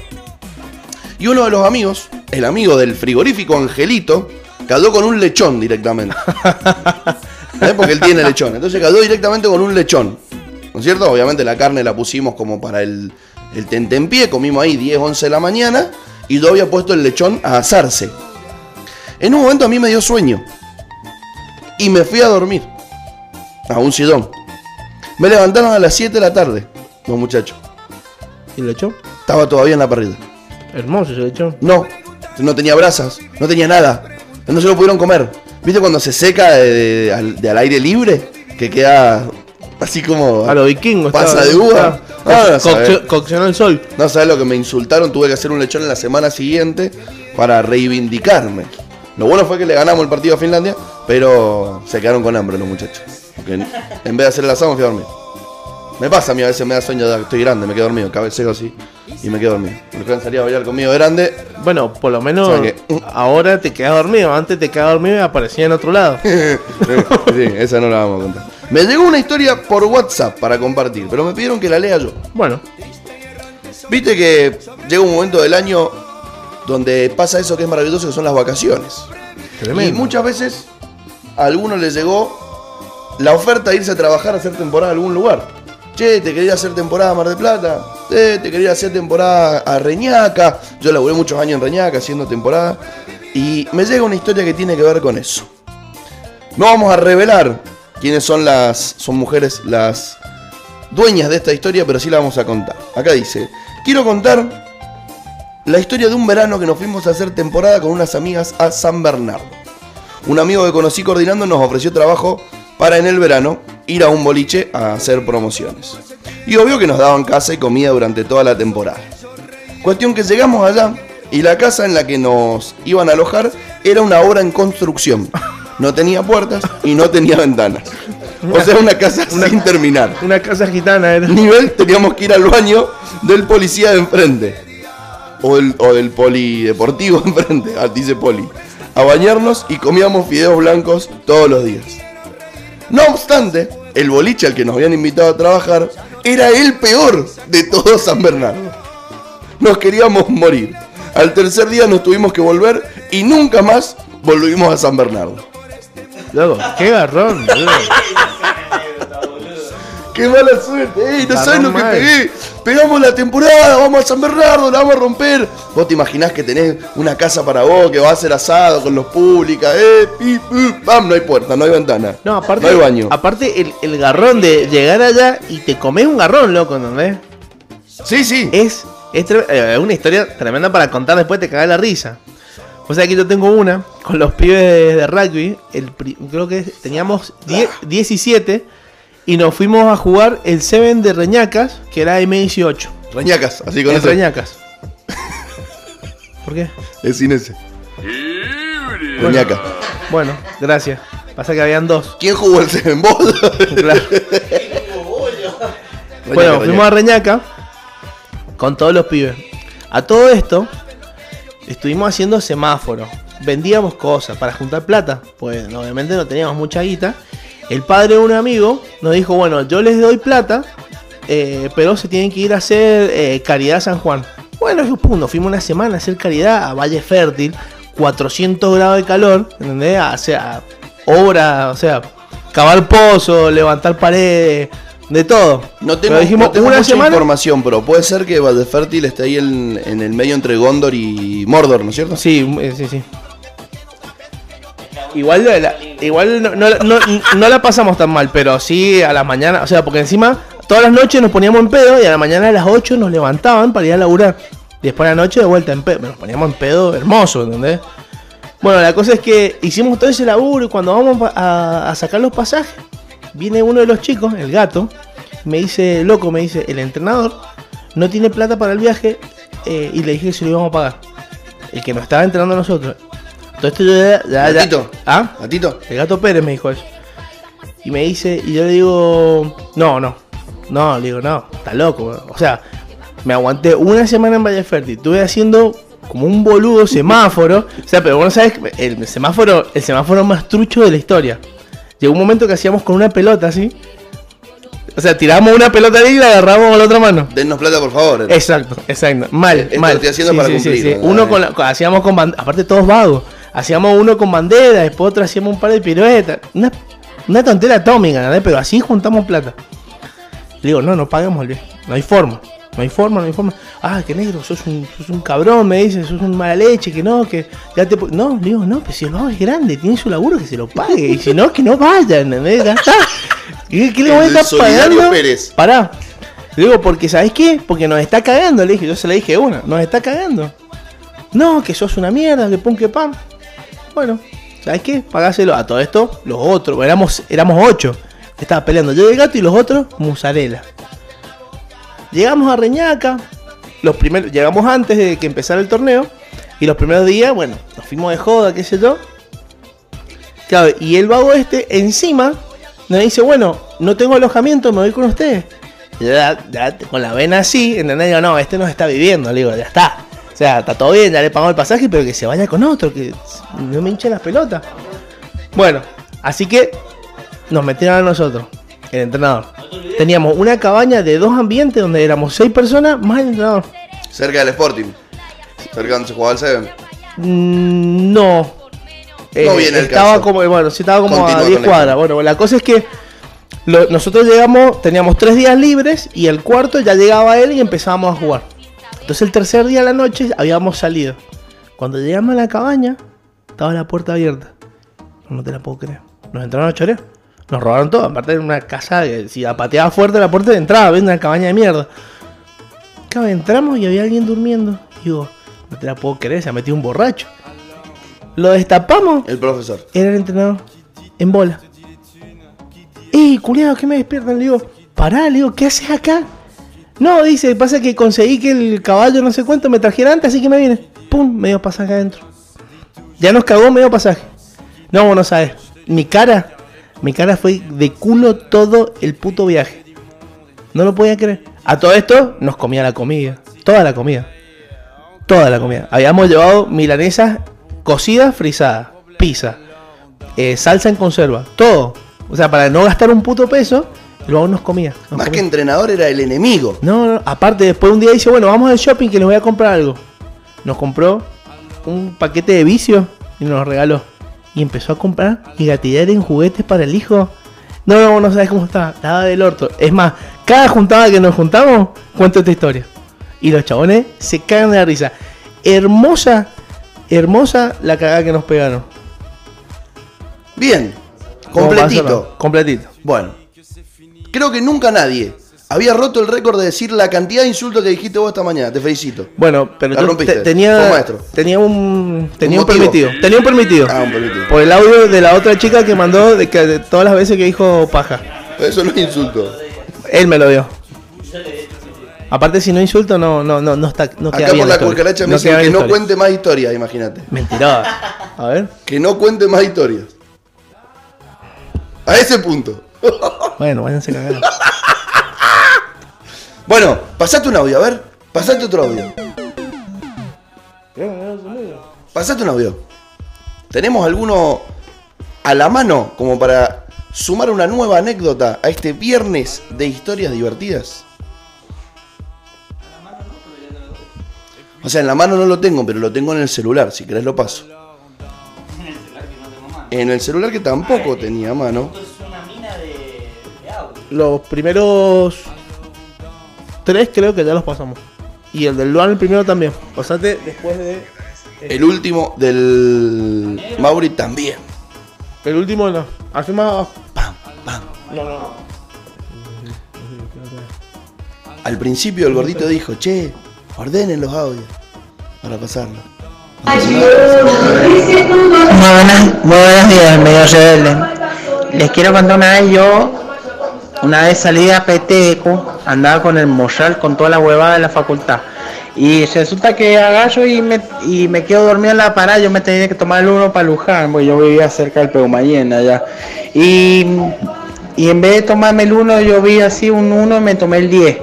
Y uno de los amigos, el amigo del frigorífico Angelito, cayó con un lechón directamente. ¿Eh? Porque él tiene lechón. Entonces cayó directamente con un lechón. ¿No es cierto? Obviamente la carne la pusimos como para el, el tentempié. Comimos ahí 10, 11 de la mañana. Y yo había puesto el lechón a asarse. En un momento a mí me dio sueño. Y me fui a dormir. A un sillón. Me levantaron a las 7 de la tarde. Los muchachos. ¿Y el lechón? Estaba todavía en la parrilla. Hermoso ese lechón. No, no tenía brasas, no tenía nada. No se lo pudieron comer. ¿Viste cuando se seca de, de- al, de al aire libre? Que queda así como. A los vikingos. Pasa estaba- de uva. Ah, no co- Coccionó el sol. No sabes lo que me insultaron. Tuve que hacer un lechón en la semana siguiente para reivindicarme. Lo bueno fue que le ganamos el partido a Finlandia, pero se quedaron con hambre los muchachos. Porque en, en vez de hacer el asado, me fui a dormir. Me pasa a mí a veces, me da sueño, estoy grande, me quedo dormido, cabeceo así y me quedo dormido. Han salido a bailar conmigo de grande, Bueno, por lo menos ¿Sabe ahora te quedas dormido. Antes te quedabas dormido y aparecía en otro lado. sí, esa no la vamos a contar. Me llegó una historia por WhatsApp para compartir, pero me pidieron que la lea yo. Bueno, Viste que llega un momento del año donde pasa eso que es maravilloso, que son las vacaciones. Y tremendo. muchas veces a algunos les llegó la oferta de irse a trabajar a hacer temporada en algún lugar. Che, te quería hacer temporada a Mar de Plata. Eh, te quería hacer temporada a Reñaca. Yo laburé muchos años en Reñaca haciendo temporada. Y me llega una historia que tiene que ver con eso. No vamos a revelar quiénes son las. son mujeres las dueñas de esta historia, pero sí la vamos a contar. Acá dice: Quiero contar la historia de un verano que nos fuimos a hacer temporada con unas amigas a San Bernardo. Un amigo que conocí coordinando nos ofreció trabajo para en el verano ir a un boliche a hacer promociones. Y obvio que nos daban casa y comida durante toda la temporada. Cuestión que llegamos allá y la casa en la que nos iban a alojar era una obra en construcción. No tenía puertas y no tenía ventanas. O sea, una casa sin terminar. Una casa gitana era. Nivel, teníamos que ir al baño del policía de enfrente. O del, o del polideportivo de enfrente, ah, dice poli. A bañarnos y comíamos fideos blancos todos los días. No obstante, el boliche al que nos habían invitado a trabajar era el peor de todo San Bernardo. Nos queríamos morir. Al tercer día nos tuvimos que volver y nunca más volvimos a San Bernardo. Loco, qué garrón, boludo. ¡Qué mala suerte! ¡Ey, no sabes lo que pegué! Pegamos la temporada, vamos a San Bernardo, la vamos a romper. Vos te imaginás que tenés una casa para vos, que va a ser asado con los públicas, eh, pi, pi, pam, no hay puerta, no hay ventana. No, aparte, No hay baño. aparte el, el garrón de llegar allá y te comes un garrón, loco, ¿entendés? Sí, sí. Es, es eh, una historia tremenda para contar después te cagas la risa. O sea que yo tengo una con los pibes de, de rugby. El, creo que teníamos 10 17 y nos fuimos a jugar el Seven de Reñacas, que era M18. Reñacas, así con En eso. Reñacas. ¿Por qué? Es sin ese. Reñaca. Bueno, gracias. Pasa que habían dos. ¿Quién jugó el Seven Ball? Claro. Bueno, Reñaca, fuimos a Reñaca con todos los pibes. A todo esto, estuvimos haciendo semáforos. Vendíamos cosas para juntar plata. Pues obviamente no teníamos mucha guita. El padre de un amigo nos dijo, bueno, yo les doy plata, eh, pero se tienen que ir a hacer eh, caridad a San Juan. Bueno, yo, pum, nos fuimos una semana a hacer caridad a Valle Fértil, 400 grados de calor, ¿entendés? A hacer a obra, o sea, cavar pozos, levantar paredes, de todo. No tengo, Pero dijimos no tengo una mucha semana. información, pero puede ser que Valdefértil esté ahí en, en el medio entre Gondor y Mordor, ¿no es cierto? Sí, eh, sí, sí. Igual, igual no, no- no- no la pasamos tan mal, pero sí a la mañana, o sea, porque encima todas las noches nos poníamos en pedo y a la mañana a las 8 nos levantaban para ir a laburar. Y después a la noche de vuelta en pedo. Nos poníamos en pedo hermoso, ¿entendés? Bueno, la cosa es que hicimos todo ese laburo y cuando vamos a, sacar los pasajes, viene uno de los chicos, el gato, me dice, loco, me dice, el entrenador no tiene plata para el viaje eh, y le dije que se lo íbamos a pagar. El que nos estaba entrenando nosotros. Todo esto yo ya... ya- ya- ¿Gatito? ¿Ah? ¿Gatito? El gato Pérez me dijo eso. Y me dice, y yo le digo, no, no, no, le digo, no, está loco. weón". O sea, me aguanté una semana en Valle Fértil, estuve haciendo como un boludo semáforo. O sea, pero bueno, sabes, que el semáforo, el semáforo más trucho de la historia. Llegó un momento que hacíamos con una pelota así. O sea, tirábamos una pelota ahí y la agarrábamos con la otra mano. Dennos plata, por favor. Exacto, exacto. Mal, Esto lo mal. estoy haciendo para cumplir, ¿verdad? Uno con la- hacíamos con aparte todos vagos. Hacíamos uno con bandera, después otro hacíamos un par de piruetas. Una, una tontera atómica, ¿verdad? Pero así juntamos plata. Le digo, no, no el viaje. No hay forma. No hay forma, no hay forma. Ah, que negro, sos un, sos un cabrón, me dice, sos un mala leche, que no, que ya te... po-". No, le digo, no, pero si el vago es grande, tiene su laburo, que se lo pague. Y si no, que no vaya, ¿entendés? Ya está. ¿Qué, qué le voy a estar pagando? Pérez. Pará. Le digo, porque ¿sabes qué? Porque nos está cagando, le dije, yo se le dije una, nos está cagando. No, que sos una mierda, que pum, que pam. Bueno, ¿sabes qué? Pagáselo. A todo esto, los otros, éramos, éramos ocho. Estaba peleando yo y el gato y los otros, musarela. Llegamos a Reñaca, los primeros, llegamos antes de que empezara el torneo. Y los primeros días, bueno, nos fuimos de joda, qué sé yo. Y el vago este encima nos dice, bueno, no tengo alojamiento, me voy con ustedes. Ya, ya con la vena así, ¿entendés? Digo, no, este nos está viviendo, le digo, ya está. O sea, está todo bien, ya le pagamos el pasaje, pero que se vaya con otro, que no me hinchen las pelotas. Bueno, así que nos metieron a nosotros, el entrenador. Teníamos una cabaña de dos ambientes donde éramos seis personas más el entrenador. Cerca del Sporting. Cerca donde se jugaba el Seven. Mm, No. No viene el estaba caso. como, bueno, sí estaba como Continúa a 10 con la cuadras. Bueno, la cosa es que lo- nosotros llegamos, teníamos tres días libres y el cuarto ya llegaba él y empezábamos a jugar. Entonces el tercer día de la noche habíamos salido. Cuando llegamos a la cabaña, estaba la puerta abierta. No te la puedo creer. Nos entraron a chorear. Nos robaron todo. Aparte era una casa que si pateaba fuerte la puerta de entrada, ves una cabaña de mierda. Claro, entramos y había alguien durmiendo. Digo, No te la puedo creer, se ha metido un borracho. Lo destapamos. El profesor. Era el entrenador. En bola. ¡Ey, culiado, qué me despiertan! Le digo, pará, le digo, ¿qué haces acá? No, dice, pasa que conseguí que el caballo no sé cuánto me trajera antes, así que me viene. ¡Pum! Medio pasaje adentro. Ya nos cagó medio pasaje. No, vos no sabes. Mi cara, mi cara fue de culo todo el puto viaje. No lo podía creer. A todo esto nos comía la comida. Toda la comida. Toda la comida. Habíamos llevado milanesas cocidas, frisadas, pizza, eh, salsa en conserva, todo. O sea, para no gastar un puto peso, luego nos comía. nos Más comía. que entrenador era el enemigo. No, no, aparte después un día dice, bueno, vamos al shopping que les voy a comprar algo. Nos compró un paquete de vicios y nos lo regaló. Y empezó a comprar y gatillar en juguetes para el hijo. No, no, no sabes cómo estaba. Estaba del orto. Es más, cada juntada que nos juntamos, cuento esta historia. Y los chabones se cagan de la risa. Hermosa, hermosa la cagada que nos pegaron. Bien. Completito. Completito. Bueno. Creo que nunca nadie había roto el récord de decir la cantidad de insultos que dijiste vos esta mañana. Te felicito. Bueno, pero La yo rompiste. te- tenía, un tenía Un permitido. Tenía un permitido. Ah, un permitido. Por el audio de la otra chica que mandó de, que, de todas las veces que dijo paja. Eso no es insulto. Él me lo dio. Aparte si no insulto no no no no está no queda Acá bien por la cucaracha me No dicen que no cuente más historias, imagínate. Mentiroso. A ver. Que no cuente más historias. A ese punto. Bueno, váyanse cagando. Bueno, pasate un audio, a ver. Pasate otro audio. Pasate un audio. ¿Tenemos alguno a la mano como para sumar una nueva anécdota a este viernes de historias divertidas? O sea, en la mano no lo tengo, pero lo tengo en el celular. Si querés lo paso. En el celular que tampoco tenía a mano. Los primeros tres creo que ya los pasamos. Y el del Luan el primero también. Pasate después de El último del Mauri también. el último no. Así más abajo. No, no, no. Al principio el gordito dijo, che, ordenen los audios para pasarlo. Muy buenas, muy buenos días, medio rebelde. Les quiero contar una vez yo, una vez salí a Peteco, andaba con el morral con toda la huevada de la facultad. Y resulta que agallo y me, y me quedo dormido en la parada, yo me tenía que tomar el uno para Luján, porque yo vivía cerca del Peumayén allá. Y, y en vez de tomarme el uno, yo vi así un uno y me tomé el 10.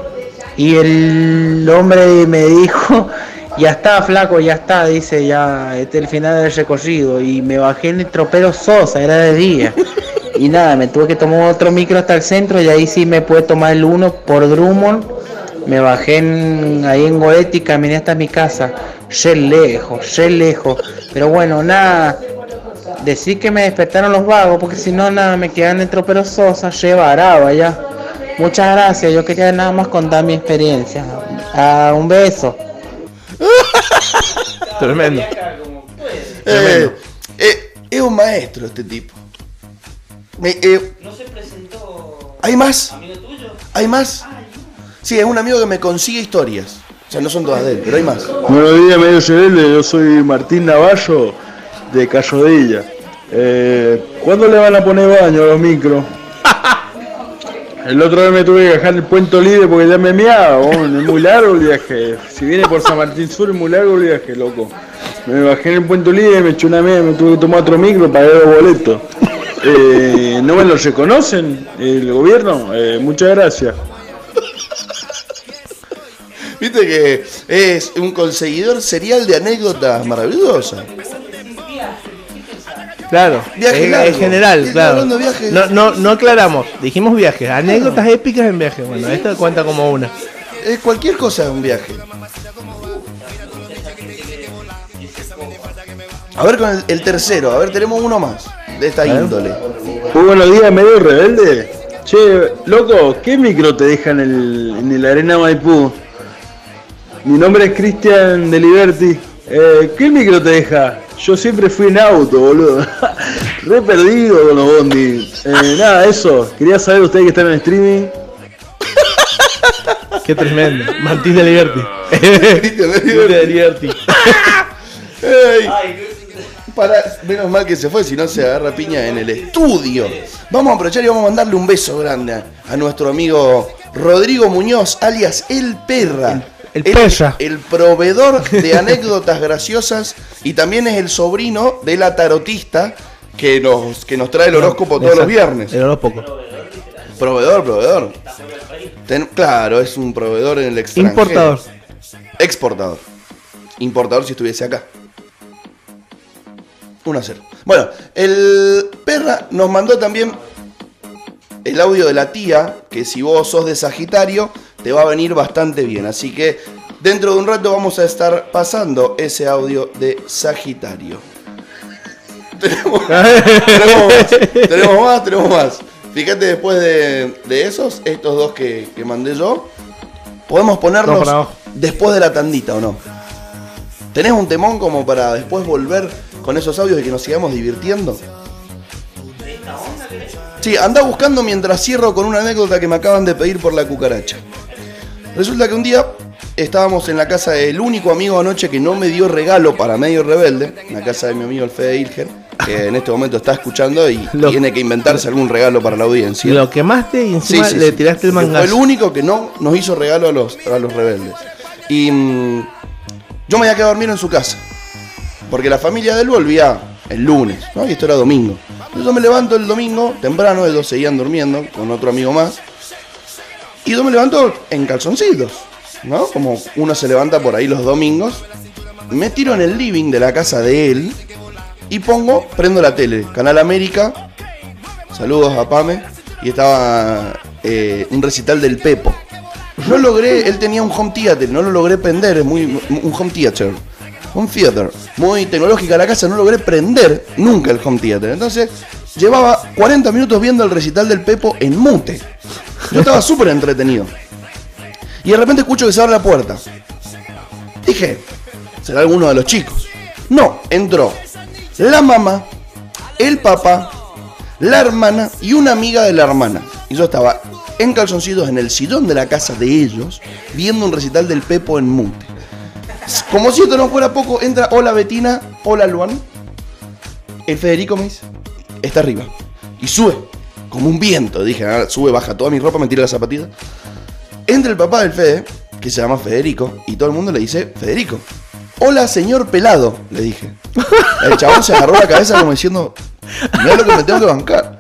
Y el hombre me dijo, ya está flaco, ya está, dice, ya, este es el final del recorrido. Y me bajé en el tropero Sosa, era de día. Y nada, me tuve que tomar otro micro hasta el centro y ahí sí me pude tomar el uno por Drummond. Me bajé en- ahí en Goetti y caminé hasta mi casa. Re lejos, re lejos. Pero bueno, nada. Decir que me despertaron los vagos, porque si no, nada, me quedan en tropero Sosa, re varado allá. Muchas gracias, yo quería nada más contar mi experiencia. Ah, un beso. Tremendo. Eh, eh, es un maestro este tipo. Me- eh, ¿Hay más? ¿Hay más? Sí, es un amigo que me consigue historias. O sea, no son todas de él, pero hay más. Buenos días, medio rebelde. Yo soy Martín Navallo de Cayodilla. Eh, ¿Cuándo le van a poner baño a los micros? El otro día me tuve que dejar el puente Olive porque ya me meaba. vos, Es muy largo el viaje. Si viene por San Martín Sur es muy largo el viaje, loco. Me bajé en el puente Olive, me eché una media, me tuve que tomar otro micro para ver los boletos. Eh, ¿No me los reconocen el gobierno? Eh, muchas gracias. Viste que es un conseguidor serial de anécdotas maravillosas. Claro, Viaje en, largo. en general, claro. viajes. No, no, no aclaramos, dijimos viajes, anécdotas épicas en viajes. Bueno, esto cuenta como una. Es cualquier cosa es un viaje. A ver con el, el tercero, a ver, tenemos uno más de esta índole. Muy buenos días, medio rebelde. Che, loco, ¿qué micro te deja en el, en el Arena Maipú? Mi nombre es Cristian de Liberty. Eh, ¿Qué micro te deja? Yo siempre fui en auto, boludo. Re perdido con los bondi. Eh, nada, eso. Quería saber ustedes que están en streaming. Qué tremendo. Martín de Liberty. Cristian de Liberty. para, menos mal que se fue, si no se agarra piña en el estudio. Vamos a aprovechar y vamos a mandarle un beso grande a, a nuestro amigo Rodrigo Muñoz, alias El Perra. El es El proveedor de anécdotas graciosas y también es el sobrino de la tarotista que nos, que nos trae el horóscopo todos los viernes. El horóscopo. Proveedor, proveedor. Ten- claro, es un proveedor en el extranjero. Importador. Exportador. Importador si estuviese acá. 1 a 0. Bueno, el perra nos mandó también el audio de la tía, que si vos sos de Sagitario, te va a venir bastante bien. Así que dentro de un rato vamos a estar pasando ese audio de Sagitario. Tenemos, tenemos más, tenemos más, tenemos más. Fíjate después de, de esos, estos dos que, que mandé yo, podemos No, abajo. después de la tandita o no. ¿Tenés un temón como para después volver con esos audios y que nos sigamos divirtiendo? Sí, anda buscando mientras cierro con una anécdota que me acaban de pedir por la cucaracha. Resulta que un día estábamos en la casa del único amigo anoche que no me dio regalo para medio rebelde, en la casa de mi amigo el Fede Ilgen, que en este momento está escuchando y Lo- tiene que inventarse algún regalo para la audiencia. Lo quemaste y encima Sí, sí, le sí. tiraste el Fue mangazo. el único que no nos hizo regalo a los, a los rebeldes. Y mm, yo me había quedado a dormir en su casa. Porque la familia de él volvía el lunes, ¿no? Y esto era domingo. Entonces yo me levanto el domingo, temprano, ellos seguían durmiendo con otro amigo más. Y yo me levanto en calzoncitos, ¿no? Como uno se levanta por ahí los domingos. Me tiro en el living de la casa de él y pongo, prendo la tele, Canal América, saludos a Pame, y estaba eh, un recital del Pepo. No logré, él tenía un home theater, no lo logré prender, es muy, un home theater, un theater, muy tecnológica la casa, no logré prender nunca el home theater. Entonces, llevaba 40 minutos viendo el recital del Pepo en mute. Yo estaba súper entretenido. Y de repente escucho que se abre la puerta. Dije, será alguno de los chicos. No, entró la mamá, el papá, la hermana y una amiga de la hermana. Y yo estaba en calzoncitos en el sillón de la casa de ellos, viendo un recital del Pepo en mute. Como si esto no fuera poco, entra hola Betina, hola Luan. El Federico me dice, está arriba. Y sube, como un viento. Dije, "Ah, sube, baja toda mi ropa, me tira las zapatillas. Entra el papá del Fede, que se llama Federico, y todo el mundo le dice, Federico. Hola, señor pelado, le dije. El chabón se agarró la cabeza como diciendo, es lo que me tengo que bancar.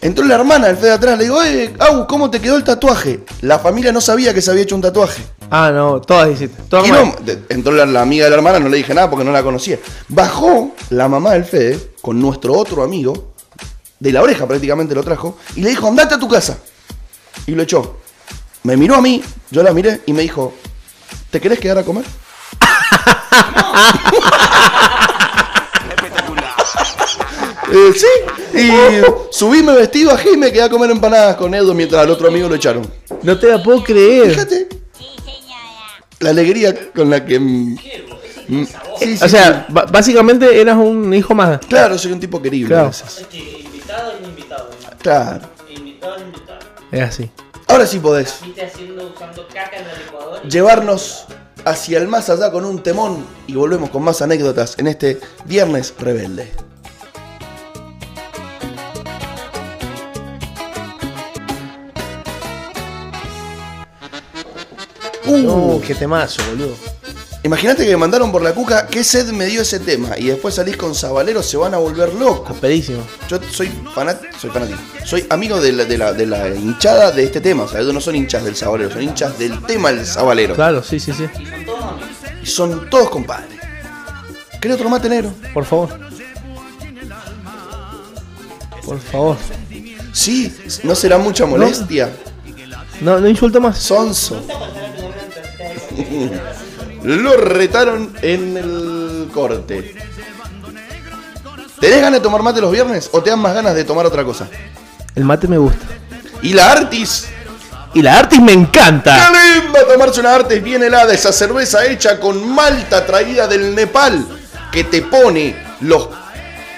Entró la hermana del Fede atrás, le digo, eh, Au, ¿cómo te quedó el tatuaje? La familia no sabía que se había hecho un tatuaje. Ah, no, todas hiciste. Todas Y mal. no, de- entró la, la amiga de la hermana, no le dije nada porque no la conocía. Bajó la mamá del Fede con nuestro otro amigo, de la oreja prácticamente lo trajo, y le dijo, andate a tu casa. Y lo echó. Me miró a mí, yo la miré y me dijo, ¿te querés quedar a comer? Eh, sí, y subí, me vestí, bajé y me quedé a comer empanadas con Edu mientras al otro amigo lo echaron. No te la puedo creer. Fíjate. La alegría con la que... mm, mm, sí, sí, o sea, ba- básicamente eras un hijo más. Claro, soy un tipo querible. Claro. gracias. Invitado y invitado. Claro. Invitado y invitado. Es así. Ahora sí podés Viste haciendo, usando caca en el licuador. llevarnos hacia el más allá con un temón y volvemos con más anécdotas en este Viernes Rebelde. Uh, qué temazo, boludo. Imagínate que me mandaron por la cuca, qué sed me dio ese tema, y después salís con Sabalero, se van a volver locos. Pedísimo. Yo soy fanático, soy fanático, soy amigo de la, de, la, de la hinchada de este tema, o sea, no son hinchas del Sabalero, son hinchas del tema del Sabalero. Claro, sí, sí, sí. Y son todos compadres. ¿Querés otro mate negro? Por favor. Por favor. Sí, no será mucha molestia. No, no insulto más. Sonso. Lo retaron en el corte. ¿Tenés ganas de tomar mate los viernes o te dan más ganas de tomar otra cosa? El mate me gusta. ¿Y la Artis? Y la Artis me encanta. ¡Qué lindo tomarse una Artis bien helada! Esa cerveza hecha con malta traída del Nepal que te pone los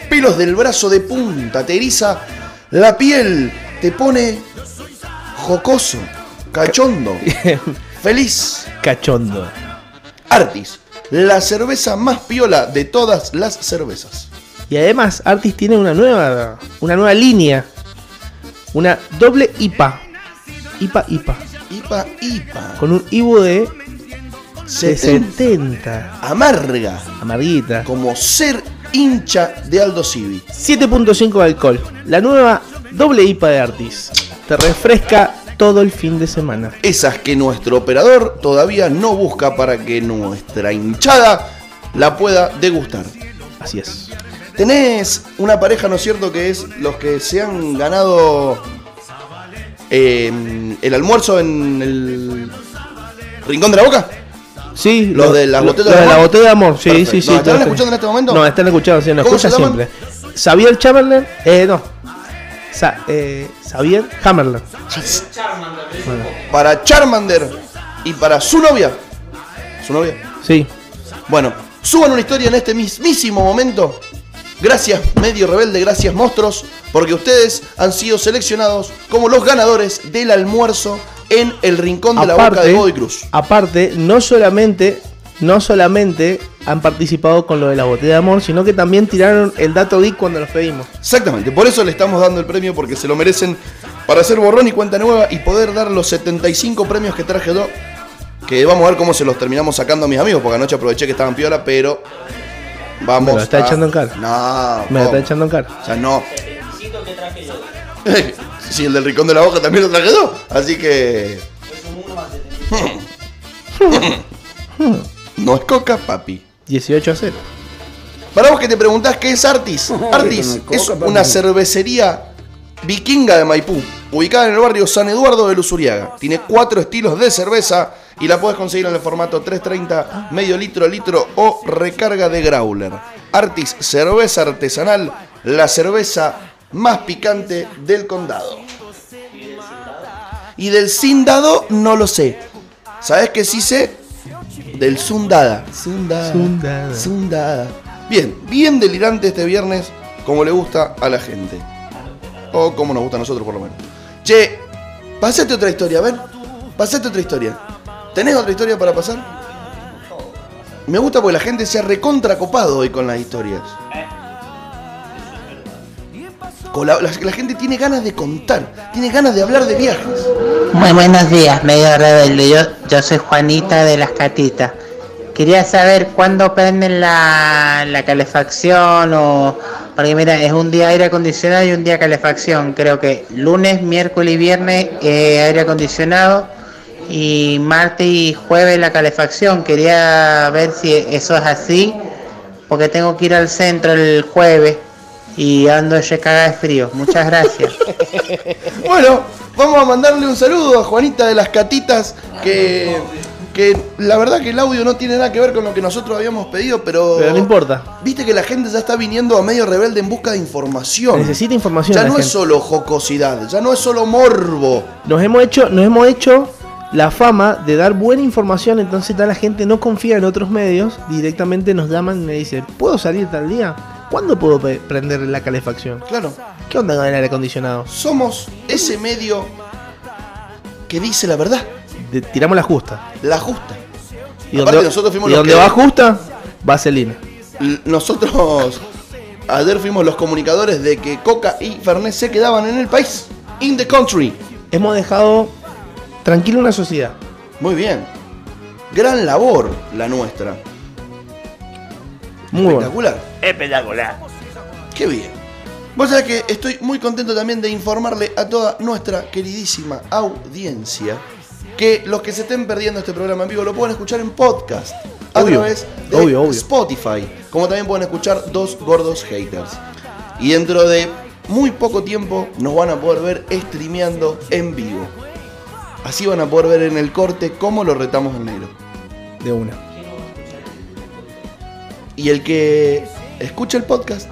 pelos del brazo de punta, te eriza la piel, te pone jocoso. cachondo, feliz. Cachondo. Artis, la cerveza más piola de todas las cervezas. Y además, Artis tiene una nueva, una nueva línea. Una doble IPA. IPA, IPA. IPA, IPA. Con un IBU de, de 70. 70. Amarga, Amarguita. como ser hincha de Aldo Civi. 7.5 de alcohol. La nueva doble IPA de Artis. Te refresca todo el fin de semana. Esas que nuestro operador todavía no busca para que nuestra hinchada la pueda degustar. Así es. Tenés una pareja, ¿no es cierto? Que es los que se han ganado eh, el almuerzo en el Rincón de la Boca. Sí, Los lo- de botellas lo de de la botella de amor. Sí, Perfecto. sí, sí. ¿Nos están todo escuchando en este momento? No, están escuchando, sí, nos ¿Cómo escucha se llaman? siempre. Xavier Chamberlain, eh, no. Sa- eh, Xavier Hammerland. Bueno, Para Charmander y para su novia. ¿Su novia? sí. Bueno, suban una historia en este mismísimo momento. Gracias, Medio Rebelde, gracias, monstruos, porque ustedes han sido seleccionados como los ganadores del almuerzo en el Rincón de la Boca de Godoy Cruz. aparte, no solamente, no solamente han participado con lo de la botella de amor, sino que también tiraron el dato geek cuando los pedimos. Exactamente, por eso le estamos dando el premio porque se lo merecen para hacer borrón y cuenta nueva y poder dar los 75 premios que traje yo. Que vamos a ver cómo se los terminamos sacando a mis amigos, porque anoche aproveché que estaban piola, pero vamos. Me lo está a- echando en cara. No, Me lo está echando en cara. O sea, no. sí, el del rincón de la boca también lo traje yo. Así que. no es coca, papi. 18 a 0. Para vos que te preguntás qué es Artis. Artis es una cervecería vikinga de Maipú, ubicada en el barrio San Eduardo de Luzuriaga. Tiene cuatro estilos de cerveza y la puedes conseguir en el formato 330, medio litro, litro o recarga de growler. Artis, cerveza artesanal, la cerveza más picante del condado. Y del Sindado no lo sé. ¿Sabes qué sí sé? Del Sundada. Sundada. Sundada. Sundada. Bien, bien delirante este viernes, como le gusta a la gente. O como nos gusta a nosotros, por lo menos. Che, pasate otra historia, a ver. Pasate otra historia. ¿Tenés otra historia para pasar? Me gusta porque la gente se ha recontracopado hoy con las historias. La gente tiene ganas de contar, tiene ganas de hablar de viajes. Muy buenos días, medio rebelde. Yo, yo soy Juanita de las Catitas. Quería saber cuándo prenden la, la calefacción o... Porque mira, es un día aire acondicionado y un día calefacción. Creo que lunes, miércoles y viernes eh, aire acondicionado y martes y jueves la calefacción. Quería ver si eso es así porque tengo que ir al centro el jueves y ando ya cagada de frío. Muchas gracias. Bueno, vamos a mandarle un saludo a Juanita de las Catitas, que, que la verdad que el audio no tiene nada que ver con lo que nosotros habíamos pedido, pero... Pero no importa. Viste que la gente ya está viniendo a medio rebelde en busca de información. Necesita información. Ya la no es solo jocosidad, ya no es solo morbo. Nos hemos hecho, nos hemos hecho la fama de dar buena información, entonces tal la gente no confía en otros medios, directamente nos llaman y me dicen, ¿puedo salir tal día? ¿Cuándo puedo prender la calefacción? Claro. ¿Qué onda con el aire acondicionado? Somos ese medio que dice la verdad, De- tiramos la justa. la justa. Y Aparte, donde, nosotros fuimos y los donde que- va justa, vaselina. L- Nosotros ayer fuimos los comunicadores de que Coca y Fernet se quedaban en el país, in the country. Hemos dejado tranquila una sociedad. Muy bien. Gran labor la nuestra. Muy bueno. Espectacular. Espectacular. Qué bien. Vos sabés que estoy muy contento también de informarle a toda nuestra queridísima audiencia que los que se estén perdiendo este programa en vivo lo pueden escuchar en podcast a Obvio, través de obvio, obvio. Spotify, como también pueden escuchar dos gordos haters. Y dentro de muy poco tiempo nos van a poder ver streameando en vivo. Así van a poder ver en el corte cómo lo retamos en negro. De una. Y el que escucha el podcast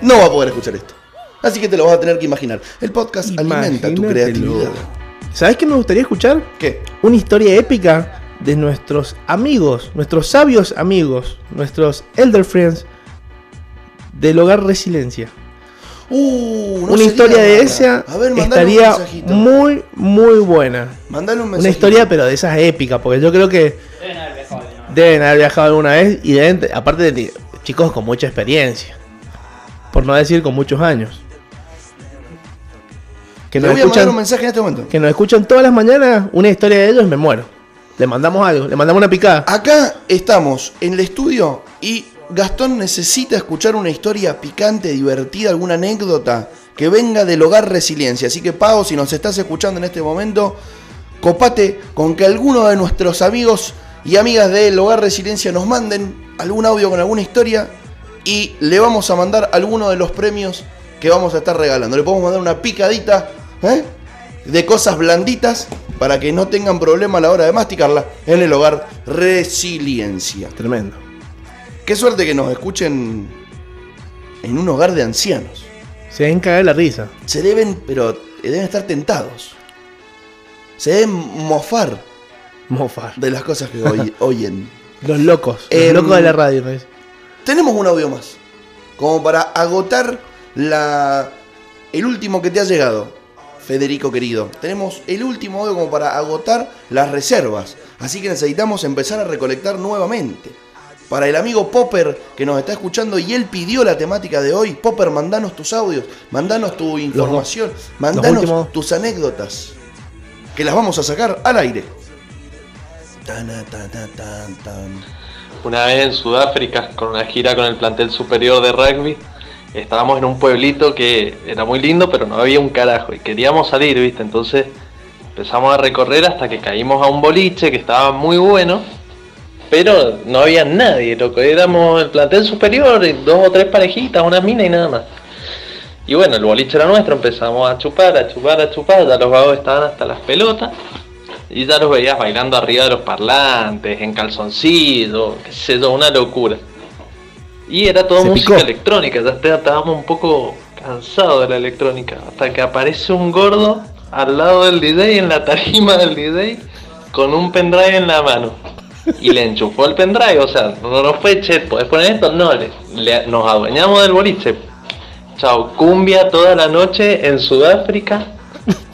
no va a poder escuchar esto. Así que te lo vas a tener que imaginar. El podcast alimenta tu creatividad. ¿Sabes qué me gustaría escuchar? ¿Qué? Una historia épica de nuestros amigos, nuestros sabios amigos, nuestros elder friends del hogar Resiliencia. Uh, no una historia de esa A ver, mandale un estaría muy, muy buena. Mandale un Una mensajito. historia, pero de esas épicas, porque yo creo que deben haber viajado alguna vez y deben, te- aparte de chicos con mucha experiencia, por no decir con muchos años. Que nos, voy a mandar escuchan, un mensaje en este momento. que nos escuchan todas las mañanas una historia de ellos, me muero. Le mandamos algo, le mandamos una picada. Acá estamos en el estudio y Gastón necesita escuchar una historia picante, divertida, alguna anécdota que venga del hogar resiliencia. Así que Pau, si nos estás escuchando en este momento, copate con que alguno de nuestros amigos y amigas del hogar resiliencia nos manden algún audio con alguna historia y le vamos a mandar alguno de los premios que vamos a estar regalando. Le podemos mandar una picadita ¿eh? de cosas blanditas para que no tengan problema a la hora de masticarla en el hogar resiliencia. Tremendo. Qué suerte que nos escuchen en un hogar de ancianos. Se deben cagar la risa. Se deben, pero deben estar tentados. Se deben mofar Mofar. de las cosas que oy- oyen. Los locos, los Em, locos de la radio. ¿no es? Tenemos un audio más. Como para agotar la. El último que te ha llegado, Federico querido. Tenemos el último audio como para agotar las reservas. Así que necesitamos empezar a recolectar nuevamente. Para el amigo Popper que nos está escuchando y él pidió la temática de hoy, Popper, mandanos tus audios, mandanos tu información, mandanos tus anécdotas. Que las vamos a sacar al aire. Una vez en Sudáfrica, con una gira con el plantel superior de rugby, estábamos en un pueblito que era muy lindo, pero no había un carajo y queríamos salir, ¿viste? Entonces empezamos a recorrer hasta que caímos a un boliche que estaba muy bueno, pero no había nadie, loco. Éramos el plantel superior, dos o tres parejitas, una mina y nada más. Y bueno, el boliche era nuestro, empezamos a chupar, a chupar, a chupar, ya los vagos estaban hasta las pelotas. Y ya los veías bailando arriba de los parlantes, en calzoncillo, qué sé yo, una locura. Y era todo Se música picó. electrónica, ya está- estábamos un poco cansados de la electrónica. Hasta que aparece un gordo al lado del DJ, en la tarima del DJ, con un pendrive en la mano. Y le enchufó el pendrive, o sea, no nos fue, che, ¿podés poner esto? No, le, le- nos adueñamos del boliche. Chao, cumbia toda la noche en Sudáfrica.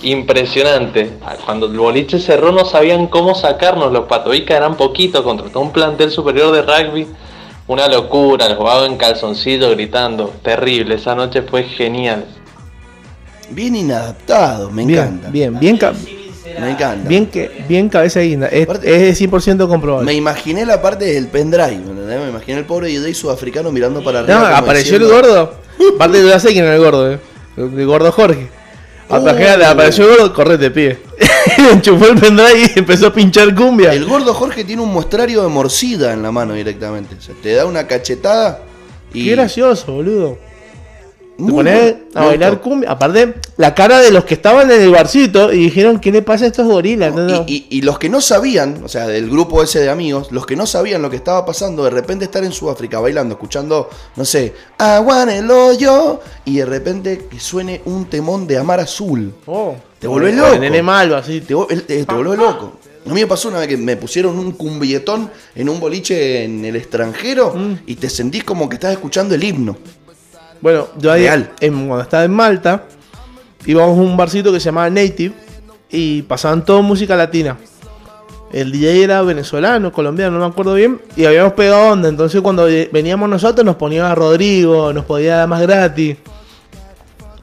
Impresionante. Cuando el boliche cerró no sabían cómo sacarnos. Los patoicas eran poquitos. Contrató un plantel superior de rugby. Una locura. Los jugaban en calzoncillo gritando. Terrible. Esa noche fue genial. Bien inadaptado, me Bien, encanta. bien, bien, Me encanta. bien, que, bien cabeza guinda. Es, es 100% comprobable. Me imaginé la parte del pendrive, ¿me entendés? Me imaginé el pobre DJ sudafricano mirando para arriba. No, apareció diciendo, el gordo. Aparte yo ya sé quién era el gordo, eh. El gordo Jorge. Imagínate, Uh. apareció el gordo, correte, pibe. Enchufó el pendrive y empezó a pinchar cumbia. El gordo Jorge tiene un muestrario de morcida en la mano directamente. O sea, te da una cachetada y. Qué gracioso, boludo. Te pones a bailar cumbia. Aparte, la cara de los que estaban en el barcito y dijeron, ¿qué le pasa a estos gorilas? No, no. Y, y los que no sabían, o sea, del grupo ese de amigos, los que no sabían lo que estaba pasando, de repente estar en Sudáfrica bailando, escuchando, no sé, Aguan el hoyo, y de repente que suene un temón de Amar Azul. Oh, Te volvés el loco. nene malo, así. Te, vol- te, te volvés loco. A mí me pasó una vez que me pusieron un cumbietón en un boliche en el extranjero Mm. y te sentís como que estás escuchando el himno. Bueno, yo ahí, en- cuando estaba en Malta, íbamos a un barcito que se llamaba Native y pasaban todo música latina. El DJ era venezolano, colombiano, no me acuerdo bien, y habíamos pegado onda. Entonces, cuando veníamos nosotros, nos ponían a Rodrigo, nos podía dar más gratis.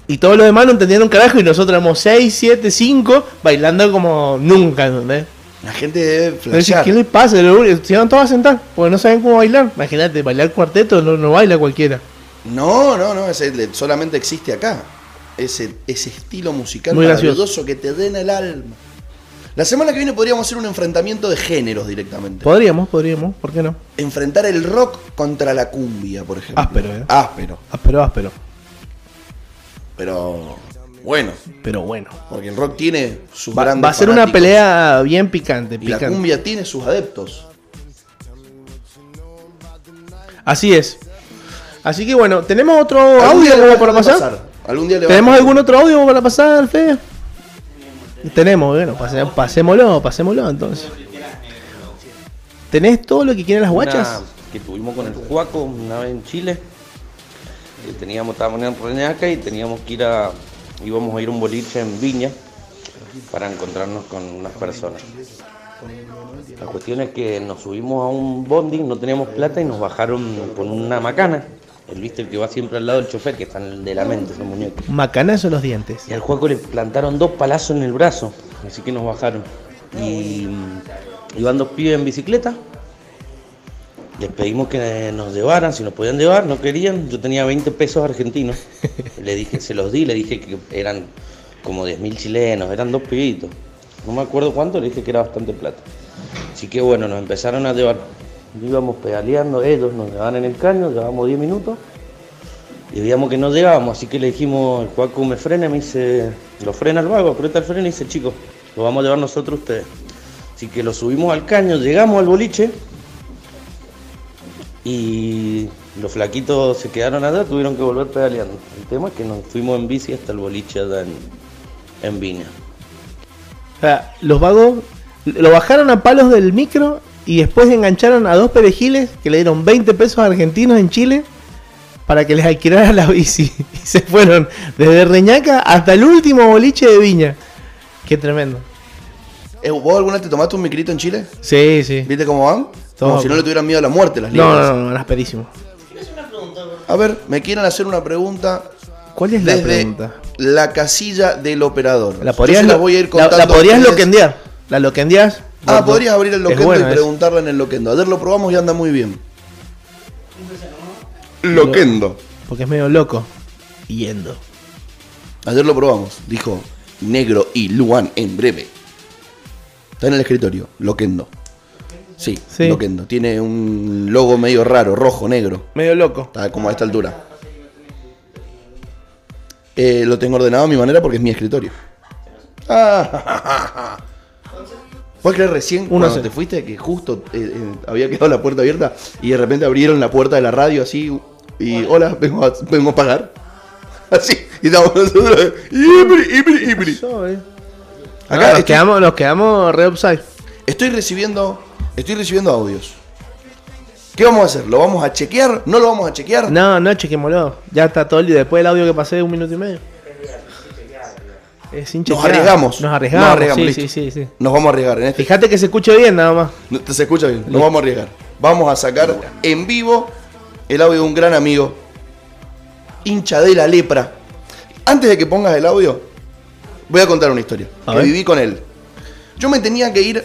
Y todos los demás no entendían un carajo, y nosotros éramos 6, 7, 5, bailando como nunca, ¿entendés? La gente debe flashear. ¿Qué les pasa? Se iban todos a sentar, porque no saben cómo bailar. Imagínate, bailar cuarteto no, no baila cualquiera. No, no, no, ese solamente existe acá. Ese, ese estilo musical Muy maravilloso gracioso. que te den el alma. La semana que viene podríamos hacer un enfrentamiento de géneros directamente. Podríamos, podríamos, ¿por qué no? Enfrentar el rock contra la cumbia, por ejemplo. Áspero, eh. Áspero. Áspero, áspero. Pero bueno, Pero bueno. porque el rock tiene sus Va, grandes va a ser una pelea bien picante, Y la picante. cumbia tiene sus adeptos. Así es. Así que bueno, ¿tenemos otro audio como para pasar? Algún día le va a ¿Tenemos algún otro audio para pasar, Fede? Tenemos, bueno, pase- pasémoslo, pasémoslo entonces. ¿Tenés todo lo que quieren las guachas? Una que tuvimos con el Juaco una vez en Chile. que teníamos, estábamos en Reñaca y teníamos que ir a, íbamos a ir a un boliche en Viña para encontrarnos con unas personas. La cuestión es que nos subimos a un bondi, no teníamos plata y nos bajaron con una macana. El viste el que va siempre al lado del chofer, que está en el de la mente, ese muñeco. Macanazo los dientes. Y al Juaco le plantaron dos palazos en el brazo, así que nos bajaron. Y iban dos pibes en bicicleta. Les pedimos que nos llevaran, si nos podían llevar, no querían. Yo tenía 20 pesos argentinos. Le dije, se los di, le dije que eran como 10.000 chilenos, eran dos pibitos. No me acuerdo cuánto, le dije que era bastante plata. Así que bueno, nos empezaron a llevar. Íbamos pedaleando, ellos nos llevaban en el caño, llevábamos 10 minutos. Y veíamos que no llegábamos, así que le dijimos, el Juaco me frena, me dice, lo frena el vago, aprieta el freno y dice, chicos, lo vamos a llevar nosotros ustedes. Así que lo subimos al caño, llegamos al boliche y los flaquitos se quedaron allá, tuvieron que volver pedaleando. El tema es que nos fuimos en bici hasta el boliche allá en, en Viña. Sea, los vagos lo bajaron a palos del micro y después engancharon a dos perejiles que le dieron 20 pesos argentinos en Chile para que les alquilara la bici. Y se fueron desde Reñaca hasta el último boliche de Viña. Qué tremendo. Eh, ¿Vos alguna vez te tomaste un micrito en Chile? Sí, sí. ¿Viste cómo van? Como si no le tuvieran miedo a la muerte las No, líneas. no, no, no, las pedísimo. A ver, me quieren hacer una pregunta. ¿Cuál es la pregunta? La casilla del operador. La podrías, la voy a ir contando. la, podrías loquendear. La loquendeas. Ah, podrías abrir el loquendo y esa. preguntarla en el loquendo. Ayer lo probamos y anda muy bien. Loquendo. Porque es medio loco. Yendo. Ayer lo probamos. Dijo negro y Luan en breve. Está en el escritorio. Loquendo. Sí, Sí. Loquendo. Tiene un logo medio raro, rojo, negro. Medio loco. Está como a esta altura. Eh, lo tengo ordenado a mi manera porque es mi escritorio. Ah, ¿Puedes creer recién Uno cuando te fuiste que justo eh, eh, había quedado la puerta abierta y de repente abrieron la puerta de la radio así y hola, vengo a, vengo a pagar? Así, y estamos nosotros. ibri, ibri, ibri. Acá Acá nos, estoy, quedamos, nos quedamos re upside. estoy recibiendo estoy recibiendo audios. ¿Qué vamos a hacer? ¿Lo vamos a chequear? ¿No lo vamos a chequear? No, no, chequémoslo. Ya está todo el día. Después del audio que pasé de un minuto y medio. Es Nos arriesgamos. Nos arriesgamos. Nos arriesgamos, sí, sí, sí. Nos vamos a arriesgar en este. Fíjate que se escuche bien nada más. No, Se escucha bien, nos vamos a arriesgar. Vamos a sacar en vivo el audio de un gran amigo, hincha de la lepra. Antes de que pongas el audio, voy a contar una historia A que ver. viví con él. Yo me tenía que ir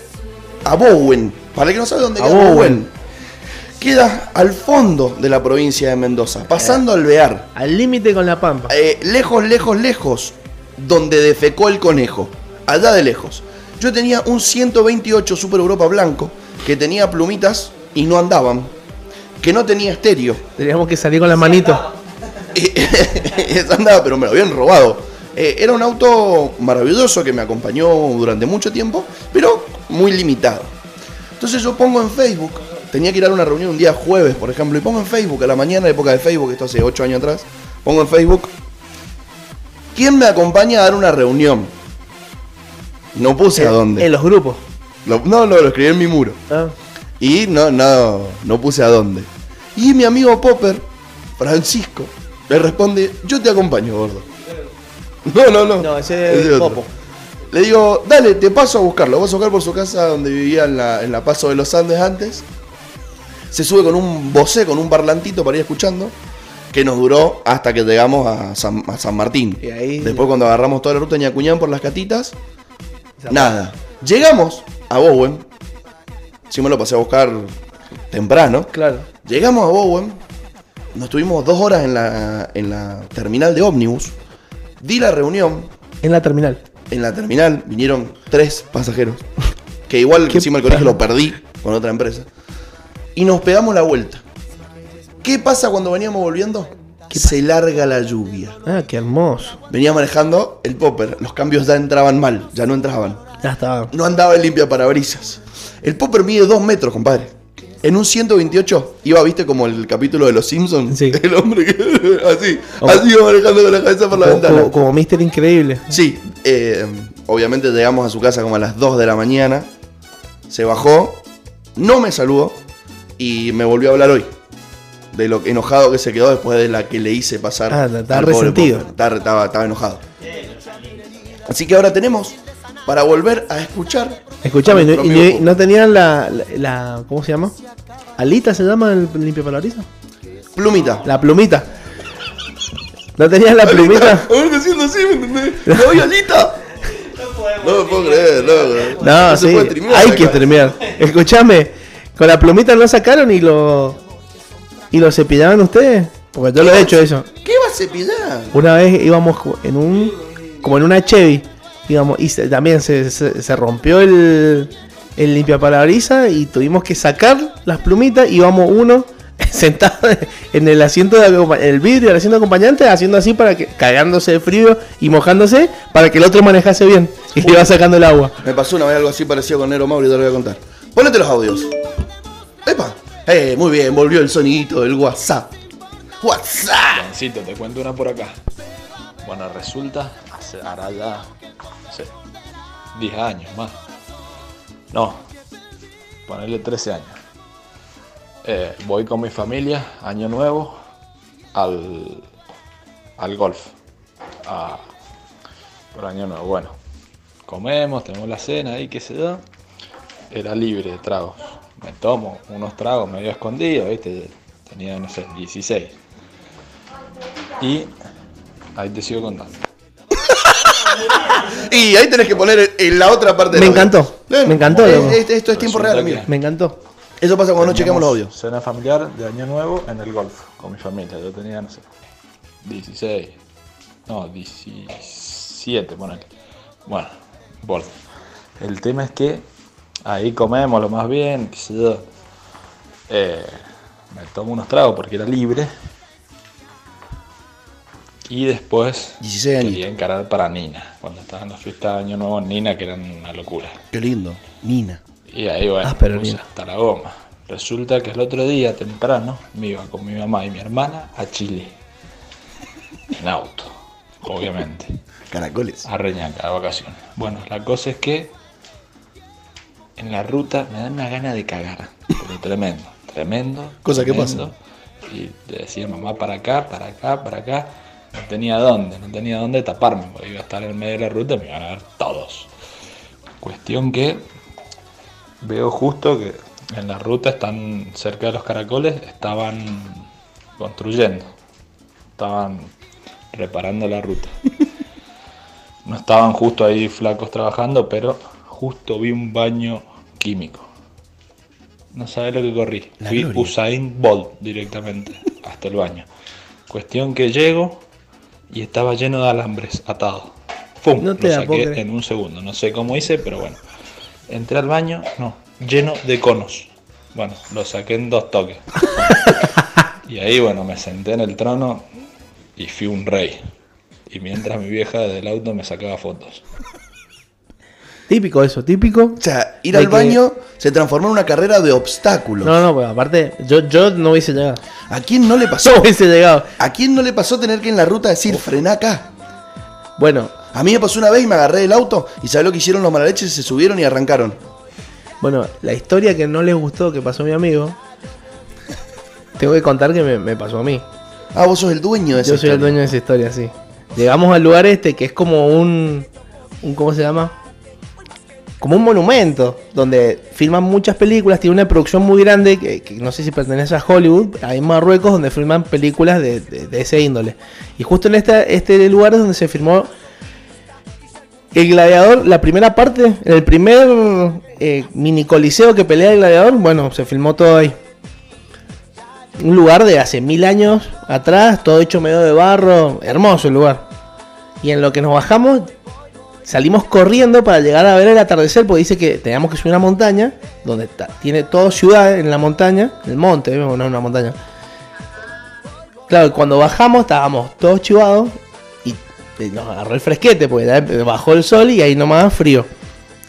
a Bowen. Para el que no sabe dónde A queda Bowen. Bowen. Queda al fondo de la provincia de Mendoza, pasando al Bear. Al límite con la pampa. Eh, lejos, lejos, lejos, donde defecó el conejo. Allá de lejos. Yo tenía un 128 Super Europa blanco que tenía plumitas y no andaban. Que no tenía estéreo. Teníamos que salir con la manito. Esa andaba, pero me lo habían robado. Eh, era un auto maravilloso que me acompañó durante mucho tiempo, pero muy limitado. Entonces yo pongo en Facebook, tenía que ir a una reunión un día jueves, por ejemplo, y pongo en Facebook, a la mañana, época de Facebook, esto hace 8 años atrás, pongo en Facebook, ¿quién me acompaña a dar una reunión? No puse a dónde. En los grupos. Lo- no, no, lo escribí en mi muro. Ah. Y no, no, no puse a dónde. Y mi amigo Popper, Francisco, le responde, yo te acompaño, gordo. No, no, no. No, ese es otro. Popo. Le digo, dale, te paso a buscarlo. Vas a buscar por su casa donde vivía en la, en la Paso de los Andes antes. Se sube con un bocé, con un parlantito para ir escuchando. Que nos duró hasta que llegamos a San, a San Martín. Y ahí- Después cuando agarramos toda la ruta de Ñacuñán por las catitas. Nada. Llegamos a Bowen. Sí me lo pasé a buscar temprano. Claro. Llegamos a Bowen. Nos tuvimos dos horas en la, en la terminal de ómnibus. Di la reunión. En la terminal. En la terminal vinieron tres pasajeros. Que igual encima el colegio lo perdí con otra empresa. Y nos pegamos la vuelta. ¿Qué pasa cuando veníamos volviendo? Se larga la lluvia. Ah, qué hermoso. Venía manejando el popper. Los cambios ya entraban mal, ya no entraban. Ya estaba. No andaba en limpia parabrisas. El popper mide dos metros, compadre. En un 128 iba, viste, como el capítulo de los Simpsons. El hombre que así, así iba manejando con la cabeza por la Como, ventana. como, como Mister Increíble. Sí, eh, obviamente llegamos a su casa como a las 2 de la mañana. Se bajó, no me saludó y me volvió a hablar hoy. De lo enojado que se quedó después de la que le hice pasar. Ah, estaba resentido. Estaba, estaba- estaba enojado. Así que ahora tenemos para volver a escuchar. Escuchame, a ¿y nuestro no, no tenían la, la, la- ¿Cómo se llama? ¿Alita se llama el limpio parabrisas? Plumita. La plumita. ¿No tenías la plumita? Ahora haciendo así, ¿me entendés? ¡La doy alita! No me puedo creer, loco. No, se sí, puede hay acá. que streamear. Escuchame, con la plumita no sacaron y lo. ¿Y lo cepillaban ustedes? Porque yo lo he hecho eso. ¿Qué va a cepillar? Una vez íbamos en un. como en una Chevy. Íbamos, y se- también se, se- se rompió el, el limpiaparabrisas y tuvimos que sacar las plumitas. Íbamos uno sentado en el asiento de acompa- el vidrio del asiento de acompañante, haciendo así para que. cagándose de frío y mojándose para que el otro manejase bien. Y le iba sacando el agua. Me pasó una vez algo así parecido con Nero Mauri, te lo voy a contar. Ponete los audios. ¡Epa! Eh, muy bien, volvió el sonidito del WhatsApp. WhatsApp. Juancito, te cuento una por acá. Bueno, resulta, hace, hará ya, no sé, 10 años más. No, ponerle 13 años. Eh, voy con mi familia, año nuevo, al, al golf. a- por año nuevo. Bueno, comemos, tenemos la cena ahí, qué sé yo. Era libre de tragos. Me tomo unos tragos medio escondidos, ¿viste? Tenía, no sé, 16. Y ahí te sigo contando. Y ahí tenés que poner en la otra parte Me del audio. encantó. Ven, Me encantó, eh, loco. este- esto es tiempo real, mira. Me encantó. Eso pasa cuando no chequeamos los audios. Cena familiar de Año Nuevo en el golf con mi familia. Yo tenía, no sé, 16. No, 17, ponele. Bueno, golf. El tema es que ahí comemos lo más bien, qué sé yo. Eh, me tomo unos tragos porque era libre. Y después 16 años. quería encarar para Nina. Cuando estaba en la fiesta de Año Nuevo en Nina, que eran una locura. Qué lindo. Nina. Y ahí, bueno, Ah, pero puse hasta la goma. Resulta que el otro día, temprano, me iba con mi mamá y mi hermana a Chile. En auto, obviamente. Caracoles. A Reñaca, de vacaciones. Bueno, la cosa es que en la ruta me dan una gana de cagar. Pero tremendo, tremendo. Cosa que tremendo. Y le decía mamá para acá, para acá, para acá. No tenía dónde, no tenía dónde taparme, porque iba a estar en medio de la ruta y me iban a ver todos. Cuestión que veo justo que en la ruta están cerca de los caracoles, estaban construyendo, estaban reparando la ruta. No estaban justo ahí flacos trabajando, pero justo vi un baño químico. No sabes lo que corrí. La Fui gloria. Usain Bolt directamente hasta el baño. Cuestión que llego y estaba lleno de alambres atados. ¡Pum! No te lo saqué en un segundo. No sé cómo hice, pero bueno. Entré al baño, no, lleno de conos. Bueno, lo saqué en dos toques. y ahí, bueno, me senté en el trono y fui un rey. Y mientras mi vieja desde el auto me sacaba fotos. Típico eso, típico. O sea, ir al que- baño se transformó en una carrera de obstáculos. No, no, pues aparte, yo, yo no hubiese llegado. ¿A quién no le pasó? No hubiese llegado. ¿A quién no le pasó tener que en la ruta decir frená acá? Bueno, A mí me pasó una vez y me agarré del auto y ¿sabes lo que hicieron los malaleches? Se subieron y arrancaron. bueno, la historia que no les gustó que pasó a mi amigo, tengo que contar que me, me pasó a mí. Ah, vos sos el dueño de esa Yo soy el historia. dueño de esa historia, sí. Llegamos al lugar este que es como un, un ¿cómo se llama? Como un monumento donde filman muchas películas, tiene una producción muy grande que, no sé si pertenece a Hollywood, hay en Marruecos donde filman películas de, de- ese índole. Y justo en este lugar es donde se filmó el gladiador, la primera parte, el primer eh, mini coliseo que pelea el gladiador, bueno, se filmó todo ahí. Un lugar de hace mil años atrás, todo hecho medio de barro, hermoso el lugar. Y en lo que nos bajamos, salimos corriendo para llegar a ver el atardecer, porque dice que teníamos que subir una montaña, donde ta- tiene todo ciudad en la montaña, el monte, no una montaña. Claro, cuando bajamos estábamos todos chivados y nos agarró el fresquete, porque empe- bajó el sol y ahí nomás frío.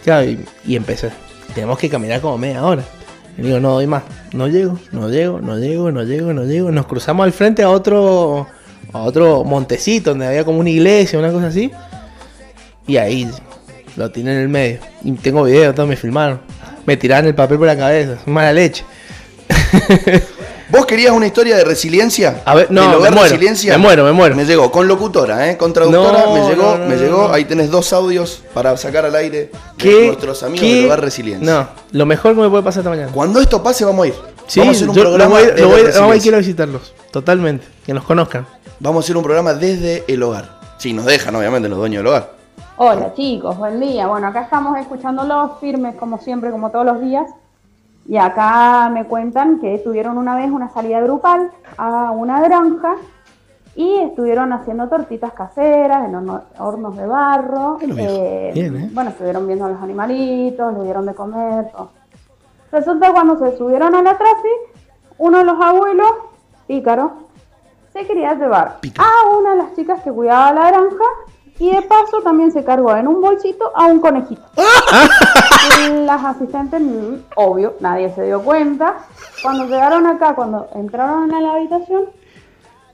Claro, y, y empecé. Tenemos que caminar como media hora. Y digo, no doy más. No llego, no llego, no llego, no llego, no llego. Nos cruzamos al frente a otro, a otro montecito donde había como una iglesia, una cosa así. Y ahí lo tiene en el medio. Y tengo videos, todos me filmaron. Me tiraron el papel por la cabeza. Mala leche. ¿Vos querías una historia de resiliencia? A ver, no, ¿Del me muero, resiliencia? me muero, me muero. Me llegó, con locutora, ¿eh? Con traductora, No, me llegó, no, no, me llegó. Ahí tenés dos audios para sacar al aire de ¿Qué? nuestros amigos ¿Qué? del hogar resiliencia. No, lo mejor que me puede pasar esta mañana. Cuando esto pase, vamos a ir. Sí, vamos a hacer un programa voy, vamos a ir, quiero visitarlos. Totalmente. Que nos conozcan. Vamos a hacer un programa desde el hogar. Si nos dejan, obviamente, los dueños del hogar. Hola chicos, buen día. Bueno, acá estamos escuchándolos firmes como siempre, como todos los días. Y acá me cuentan que tuvieron una vez una salida grupal a una granja y estuvieron haciendo tortitas caseras en horno- hornos de barro. Eh, Bien, ¿eh? Bueno, estuvieron viendo a los animalitos, le dieron de comer. todo. Resulta que cuando se subieron a la trasi, uno de los abuelos, pícaro, se quería llevar a una de las chicas que cuidaba la granja y de paso también se cargó en un bolsito a un conejito. Las asistentes, obvio, nadie se dio cuenta. Cuando llegaron acá, cuando entraron a la habitación,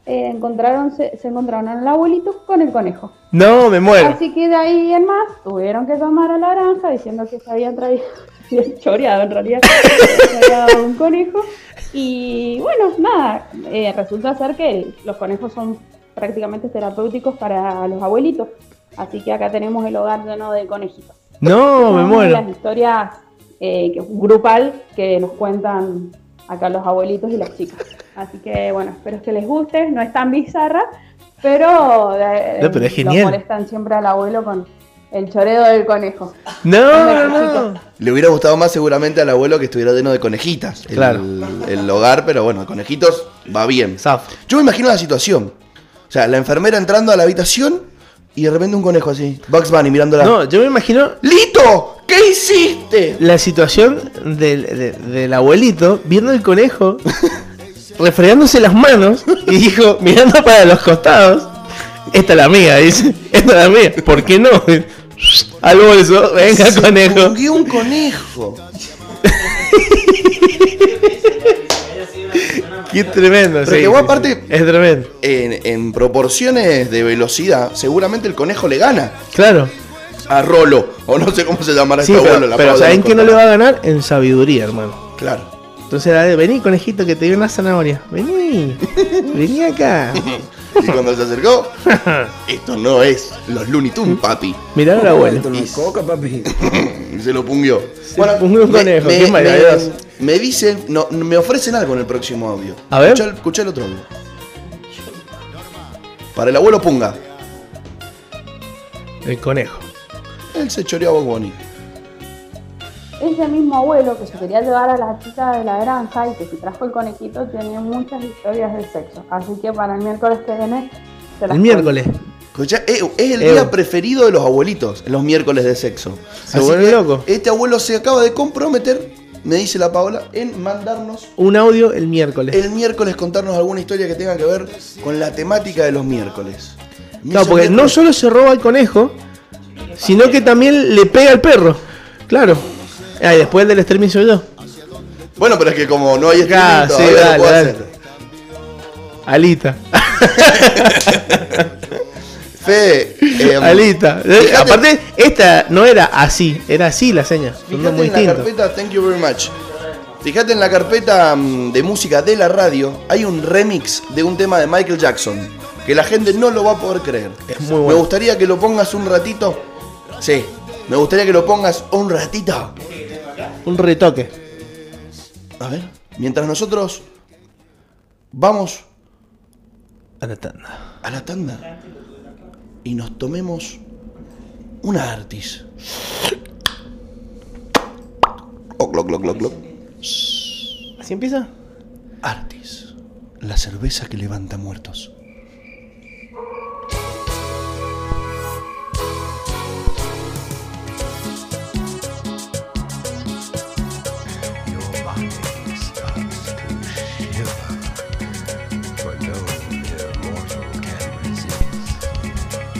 eh, encontraron, se, se encontraron al abuelito con el conejo. No, me muero. Así que de ahí en más tuvieron que llamar a la granja diciendo que se habían traído, choreado en realidad, se había dado un conejo. Y bueno, nada, eh, resulta ser que los conejos son prácticamente terapéuticos para los abuelitos. Así que acá tenemos el hogar lleno de conejitos. No, me muero. Las historias eh, que- grupal que nos cuentan acá los abuelitos y las chicas. Así que bueno, espero que les guste. No es tan bizarra, pero, eh, No, pero es lo genial. molestan siempre al abuelo con el choreo del conejo. No, no, no. Le hubiera gustado más seguramente al abuelo que estuviera lleno de conejitas. El, Claro. el hogar, pero bueno, conejitos va bien. Yo me imagino la situación. O sea, la enfermera entrando a la habitación y de repente un conejo así. Bugs Bunny mirándola. No, yo me imagino. ¡Lito! ¿Qué hiciste? La situación del, de- del abuelito viendo el conejo, refregándose las manos y dijo, mirando para los costados, esta es la mía, dice, esta es la mía, ¿por qué no? Al bolso, venga Se conejo. un conejo. Qué tremendo, Pero sí, que vos sí, aparte. Es tremendo. En, en proporciones de velocidad, seguramente el conejo le gana. Claro. A Rolo, o no sé cómo se llamará Sí, este pero, abuelo. la pero ¿saben que no le va a ganar? En sabiduría, hermano. Claro. Entonces, vení, conejito, que te dio una zanahoria. Vení, vení acá. Y cuando se acercó, esto no es los Looney Tunes, papi. Mirá al abuelo. Esto no es coca, papi. Y se lo pungió. pungió un conejo, me, qué me- maravilloso. me dicen, no, me ofrecen algo en el próximo audio. A ver. Escuchá, el- escuchá el otro audio. Para el abuelo Punga. El conejo. Él se choreó a Bunny. Ese mismo abuelo que se quería llevar a la chica de la granja y que se trajo el conejito tiene muchas historias de sexo. Así que para el miércoles que viene se las El miércoles. Escuchá, eh, es el Eh. día preferido de los abuelitos, los miércoles de sexo. Se Así vuelve que loco. Este abuelo se acaba de comprometer, me dice la Paola, en mandarnos Un audio el miércoles. el miércoles contarnos alguna historia que tenga que ver con la temática de los miércoles. Claro, porque no solo se roba el conejo, sino que también le pega al perro. Claro. Ah, y después el del streaming soy yo. Bueno, pero es que como no hay streaming, Ah, sí, todavía no dale, puedo dale. hacer. Alita. Alita. Eh, fíjate- Aparte, esta no era así, era así la seña. Fíjate muy en la carpeta, thank you very much. Fíjate en la carpeta mm, de música de la radio, hay un remix de un tema de Michael Jackson, que la gente no lo va a poder creer. Es muy Me bueno. gustaría que lo pongas un ratito. Sí, me gustaría que lo pongas un ratito. Un retoque. A ver, mientras nosotros vamos A la tanda. a la tanda y nos tomemos una artis. Oc, loc, loc, loc, loc. ¿Así empieza? Artis, la cerveza que levanta muertos.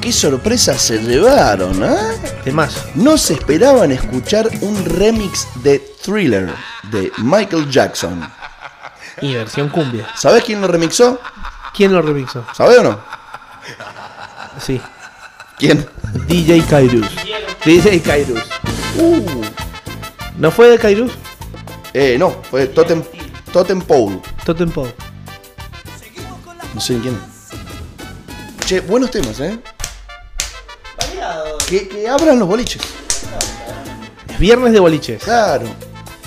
Qué sorpresa se llevaron, ¿eh? Temazo. No se esperaban escuchar un remix de Thriller de Michael Jackson. Y versión cumbia. ¿Sabés quién lo remixó? ¿Quién lo remixó? ¿Sabés o no? Sí. ¿Quién? DJ Kairos. DJ Kairos. ¿No fue de Kairos? Eh, no, fue Totem, Totem Pole. Totem Pop. No sé quién. Che, buenos temas, ¿eh? Que, que abran los boliches. Es viernes de boliches. Claro.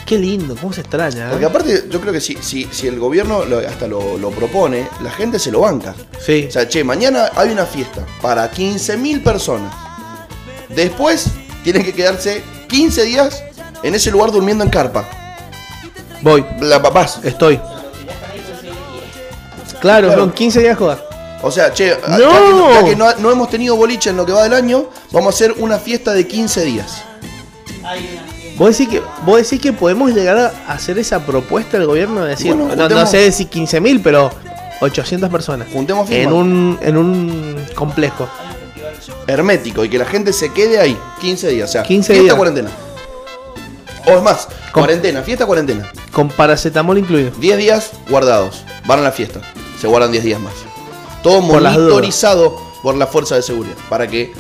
Qué lindo, cómo se extraña. ¿eh? Porque aparte, yo creo que si, si, si el gobierno lo- hasta lo, lo propone, la gente se lo banca. Sí. O sea, che, mañana hay una fiesta para 15.000 personas. Después tienen que quedarse 15 días en ese lugar durmiendo en carpa. Voy. La papás. Estoy. Claro, Claro. son 15 días de joda. O sea, che, ya ¡No! que, ya que no, no hemos tenido boliche en lo que va del año, vamos a hacer una fiesta de 15 días. ¿Vos decís, que, vos decís que podemos llegar a hacer esa propuesta del gobierno de decir, Bueno, no, no juntemos- sé si 15.000, pero 800 personas. Juntemos en un, en un complejo. Hermético y que la gente se quede ahí 15 días. O sea, 15 fiesta días. cuarentena. O es más, cuarentena, fiesta cuarentena. Con paracetamol incluido. 10 días guardados. Van a la fiesta. Se guardan 10 días más. Todo Por monitorizado por la fuerza de seguridad. Para que.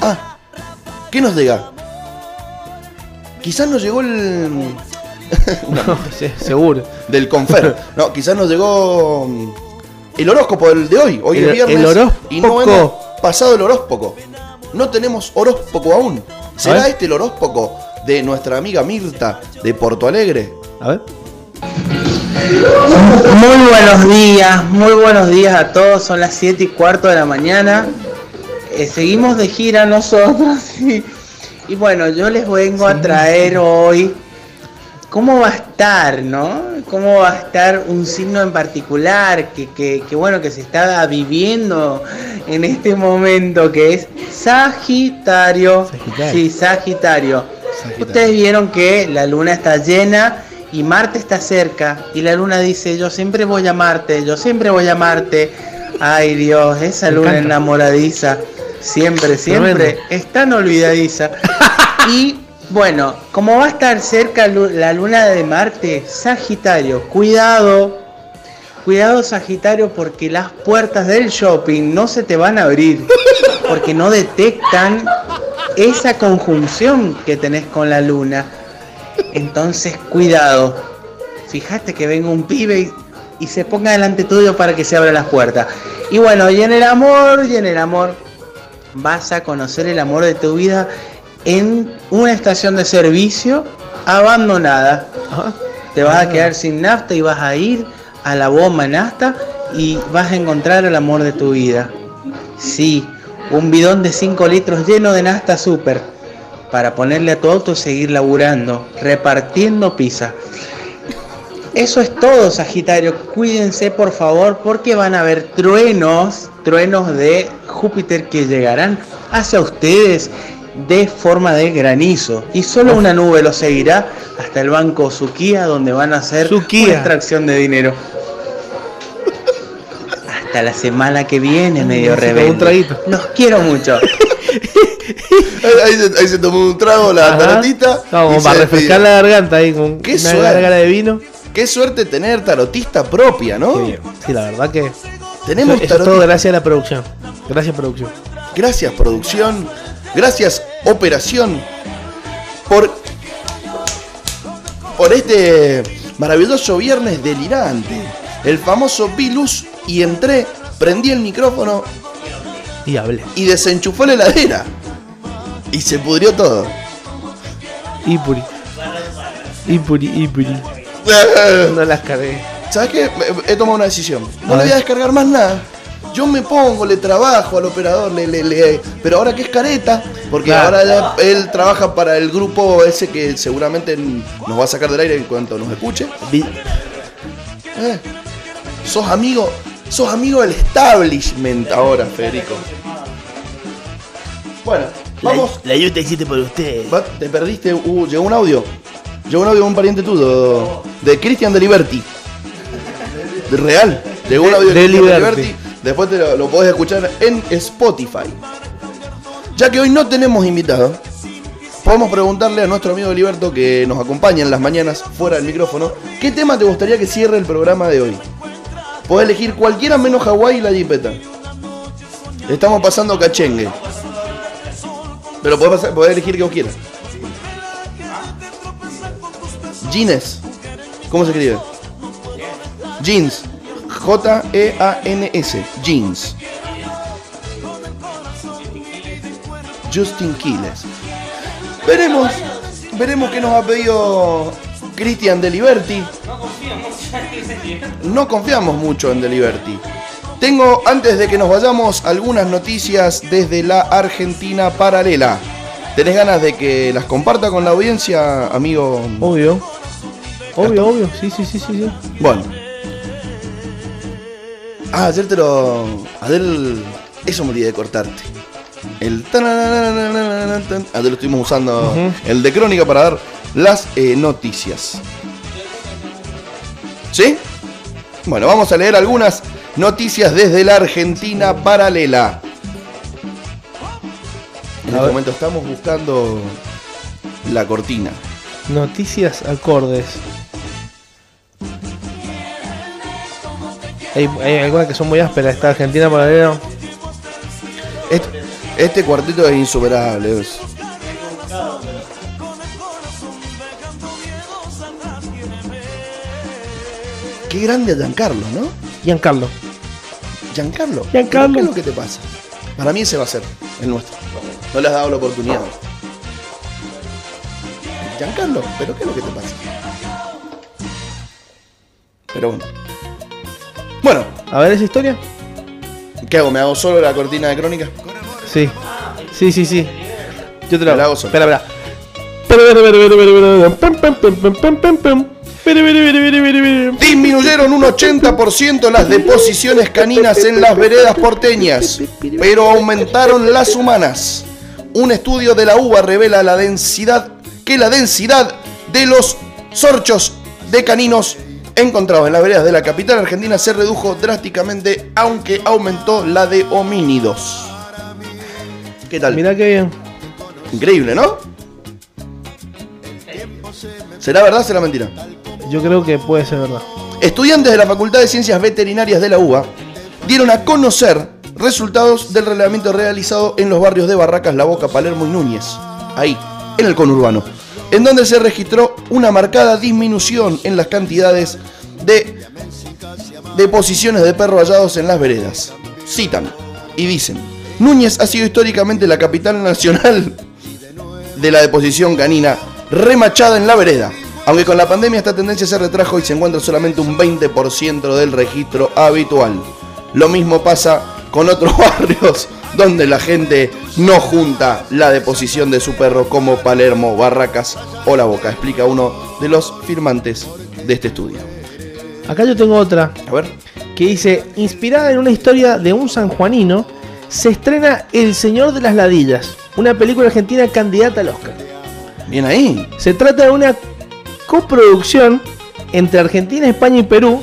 Ah, ¿qué nos llega? Quizás nos llegó el. No, sí, seguro. Del Confer. No, quizás nos llegó mm, el horóscopo del de hoy. Hoy El- es viernes. el horóscopo. Y no hemos pasado el horóscopo. No tenemos horóscopo aún. ¿Será este el horóscopo de nuestra amiga Mirta de Porto Alegre? A ver. Muy buenos días, muy buenos días a todos. Son las 7 y cuarto de la mañana. Eh, seguimos de gira nosotros. Y, y bueno, yo les vengo a traer hoy cómo va a estar, ¿no? Cómo va a estar un signo en particular que, que- que, bueno, que se está viviendo en este momento, que es Sagitario. Sagitario. Sí, Sagitario. Ustedes vieron que la luna está llena y Marte está cerca y la luna dice, yo siempre voy a Marte, yo siempre voy a Marte. Ay Dios, esa luna enamoradiza, siempre, siempre, es tan olvidadiza. y bueno, como va a estar cerca la luna de Marte, Sagitario, cuidado, cuidado Sagitario porque las puertas del shopping no se te van a abrir, porque no detectan esa conjunción que tenés con la luna. Entonces, cuidado. Fíjate que venga un pibe y, y se ponga delante tuyo para que se abran las puertas. Y bueno, y en el amor, y en el amor, vas a conocer el amor de tu vida en una estación de servicio abandonada. Te vas a quedar sin nafta y vas a ir a la bomba nafta y vas a encontrar el amor de tu vida. Sí, un bidón de 5 litros lleno de nafta super para ponerle a tu auto y seguir laburando, repartiendo pizza. Eso es todo, Sagitario. Cuídense por favor porque van a haber truenos, truenos de Júpiter que llegarán hacia ustedes de forma de granizo. Y solo una nube los seguirá hasta el banco Suquía donde van a hacer Suquía. una extracción de dinero. Hasta la semana que viene, medio rebelde. Los quiero mucho. Ahí se, ahí se tomó un trago la Ajá. tarotita. Para refrescar la garganta ahí con Qué una gargara de vino. Qué suerte tener tarotista propia, ¿no? Sí, la verdad que. Tenemos eso, eso es todo tarotista. gracias a la producción. Gracias, producción. Gracias, producción. Gracias, operación. Por. Por este maravilloso viernes delirante. El famoso Vilus. Y entré, prendí el micrófono Y hablé. y desenchufó la heladera. Y se pudrió todo. Ipuri. Ipuri, Ipuri. No las cargué. ¿Sabes qué? He tomado una decisión. No le voy a descargar más nada. Yo me pongo, le trabajo al operador, le, le, le- pero ahora que es careta, porque Claro. ahora ya él trabaja para el grupo ese que seguramente nos va a sacar del aire en cuanto nos escuche. Eh, sos amigo, sos amigo del establishment ahora, Federico. Bueno, vamos. La, yuta existe por usted. Va, Te perdiste, uh, llegó un audio. Llegó un audio de un pariente tuyo, de Cristian de Liberty. De real. Llegó un audio de, de Cristian de Liberty. Liberty. Después te lo, lo podés escuchar en Spotify. Ya que hoy no tenemos invitado, podemos preguntarle a nuestro amigo Liberto que nos acompaña en las mañanas fuera del micrófono, ¿qué tema te gustaría que cierre el programa de hoy? Podés elegir cualquiera menos Hawái y la jipeta. Estamos pasando cachengue. Pero podés elegir que vos quieras. Gines. ¿Cómo se escribe? Jeans. J-E-A-N-S. Jeans. Justin Quiles. Veremos. Veremos qué nos ha pedido Cristian de Liberty. No confiamos mucho en The Liberty. Tengo, antes de que nos vayamos, algunas noticias desde la Argentina paralela. ¿Tenés ganas de que las comparta con la audiencia, amigo? Obvio. Obvio, obvio. Sí, sí, sí, sí, sí. Bueno. Ah, ayer te lo. Ayer. Eso me olvidé de cortarte. El. Ayer lo estuvimos usando. El de crónica para dar las eh, noticias. ¿Sí? Bueno, vamos a leer algunas noticias desde la Argentina paralela. En este momento estamos buscando la cortina. Noticias acordes. Hay, hay algunas que son muy ásperas. Esta Argentina paralela. Este, este cuarteto es insuperable. es- Qué grande Giancarlo, ¿no? Giancarlo. Giancarlo. Giancarlo. ¿Qué es lo que te pasa? Para mí ese va a ser el nuestro. No le has dado la oportunidad. Giancarlo, ¿pero qué es lo que te pasa? Pero bueno. Bueno. A ver esa historia. ¿Qué hago? ¿Me hago solo la cortina de crónica? Sí. Sí, sí, sí. Yo te la, hago solo. Espera, espera. Disminuyeron un 80% las deposiciones caninas en las veredas porteñas, pero aumentaron las humanas. Un estudio de la UBA revela la densidad que la densidad de los sorchos de caninos encontrados en las veredas de la capital argentina se redujo drásticamente, aunque aumentó la de homínidos. ¿Qué tal? Mirá qué bien. Increíble, ¿no? ¿Será verdad o será mentira? Yo creo que puede ser verdad. Estudiantes de la Facultad de Ciencias Veterinarias de la UBA dieron a conocer resultados del relevamiento realizado en los barrios de Barracas, La Boca, Palermo y Núñez, ahí, en el conurbano, en donde se registró una marcada disminución en las cantidades de deposiciones de perros hallados en las veredas. Citan y dicen, Núñez ha sido históricamente la capital nacional de la deposición canina remachada en la vereda. Aunque con la pandemia esta tendencia se retrajo y se encuentra solamente un 20% del registro habitual. Lo mismo pasa con otros barrios donde la gente no junta la deposición de su perro como Palermo, Barracas o La Boca, explica uno de los firmantes de este estudio. Acá yo tengo otra. A ver. Que dice, inspirada en una historia de un sanjuanino, se estrena El Señor de las Ladillas, una película argentina candidata al Oscar. Bien ahí. Se trata de una coproducción entre Argentina, España y Perú,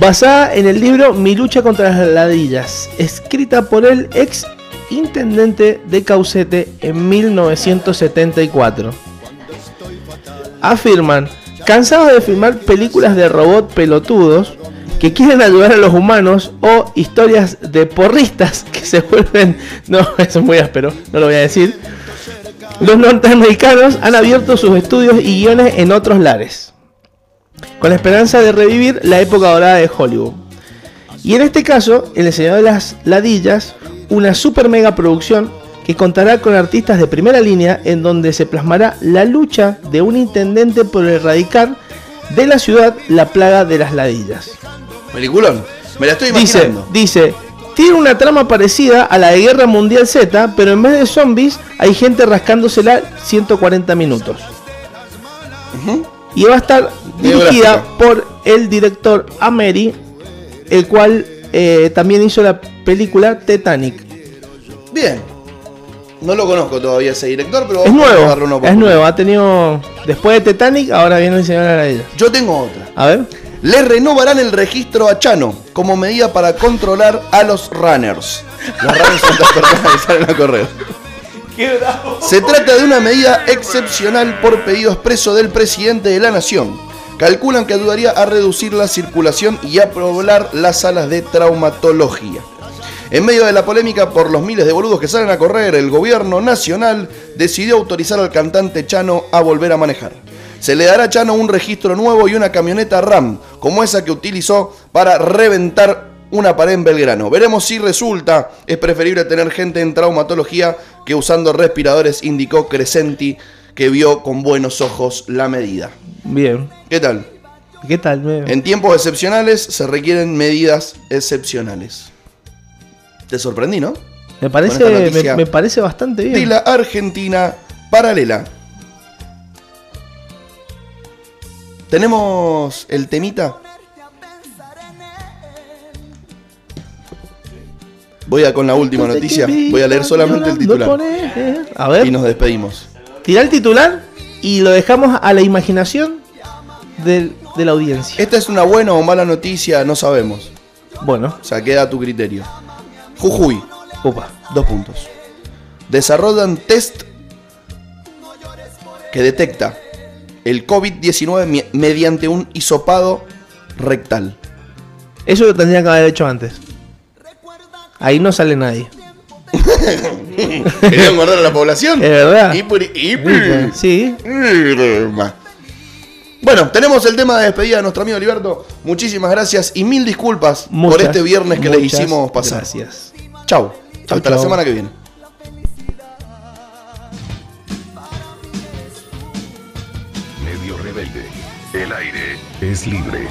basada en el libro Mi lucha contra las ladillas, escrita por el ex intendente de Caucete en 1974. Afirman, cansados de filmar películas de robot pelotudos que quieren ayudar a los humanos o historias de porristas que se vuelven... No, eso es muy áspero, no lo voy a decir. Los norteamericanos han abierto sus estudios y guiones en otros lares, con la esperanza de revivir la época dorada de Hollywood. Y en este caso, El Señor de las Ladillas, una super mega producción que contará con artistas de primera línea en donde se plasmará la lucha de un intendente por erradicar de la ciudad la plaga de las ladillas. Peliculón. Me la estoy Dice, imaginando. dice, tiene una trama parecida a la de Guerra Mundial Z, pero en vez de zombies hay gente rascándosela 140 minutos. Y va a estar dirigida por el director Ameri, el cual eh, también hizo la película Titanic. Bien. No lo conozco todavía ese director, pero Es nuevo, darle es nuevo, ha tenido... Después de Titanic, ahora viene el Señor de la Ladilla. Yo tengo otra. A ver. Le renovarán el registro a Chano como medida para controlar a los runners. Los runners son las personas que salen a correr. Se trata de una medida excepcional por pedido expreso del presidente de la nación. Calculan que ayudaría a reducir la circulación y a poblar las salas de traumatología. En medio de la polémica por los miles de boludos que salen a correr, el gobierno nacional decidió autorizar al cantante Chano a volver a manejar. Se le dará a Chano un registro nuevo y una camioneta RAM, como esa que utilizó para reventar una pared en Belgrano. Veremos si resulta. Es preferible tener gente en traumatología que usando respiradores, indicó Crescenti, que vio con buenos ojos la medida. Bien. ¿Qué tal? ¿Qué tal? En tiempos excepcionales se requieren medidas excepcionales. Te sorprendí, ¿no? Me parece, me, me parece bastante bien. De la Argentina paralela. Tenemos el temita. Voy a con la última noticia. Voy a leer solamente el titular. A ver. Y nos despedimos. Tira el titular y lo dejamos a la imaginación del- de la audiencia. ¿Esta es una buena o mala noticia? No sabemos. Bueno. O sea, queda a tu criterio. Jujuy. Opa. Dos puntos. Desarrollan test que detecta el COVID-19 mi- mediante un hisopado rectal. Eso lo tendría que haber hecho antes. Ahí no sale nadie. ¿Querían guardar a la población? Es verdad. Sí. Bueno, tenemos el tema de despedida de nuestro amigo Liberto. Muchísimas gracias y mil disculpas por este viernes que muchas hicimos pasar. gracias. Chau. Chau, Hasta la semana que viene. El aire es libre.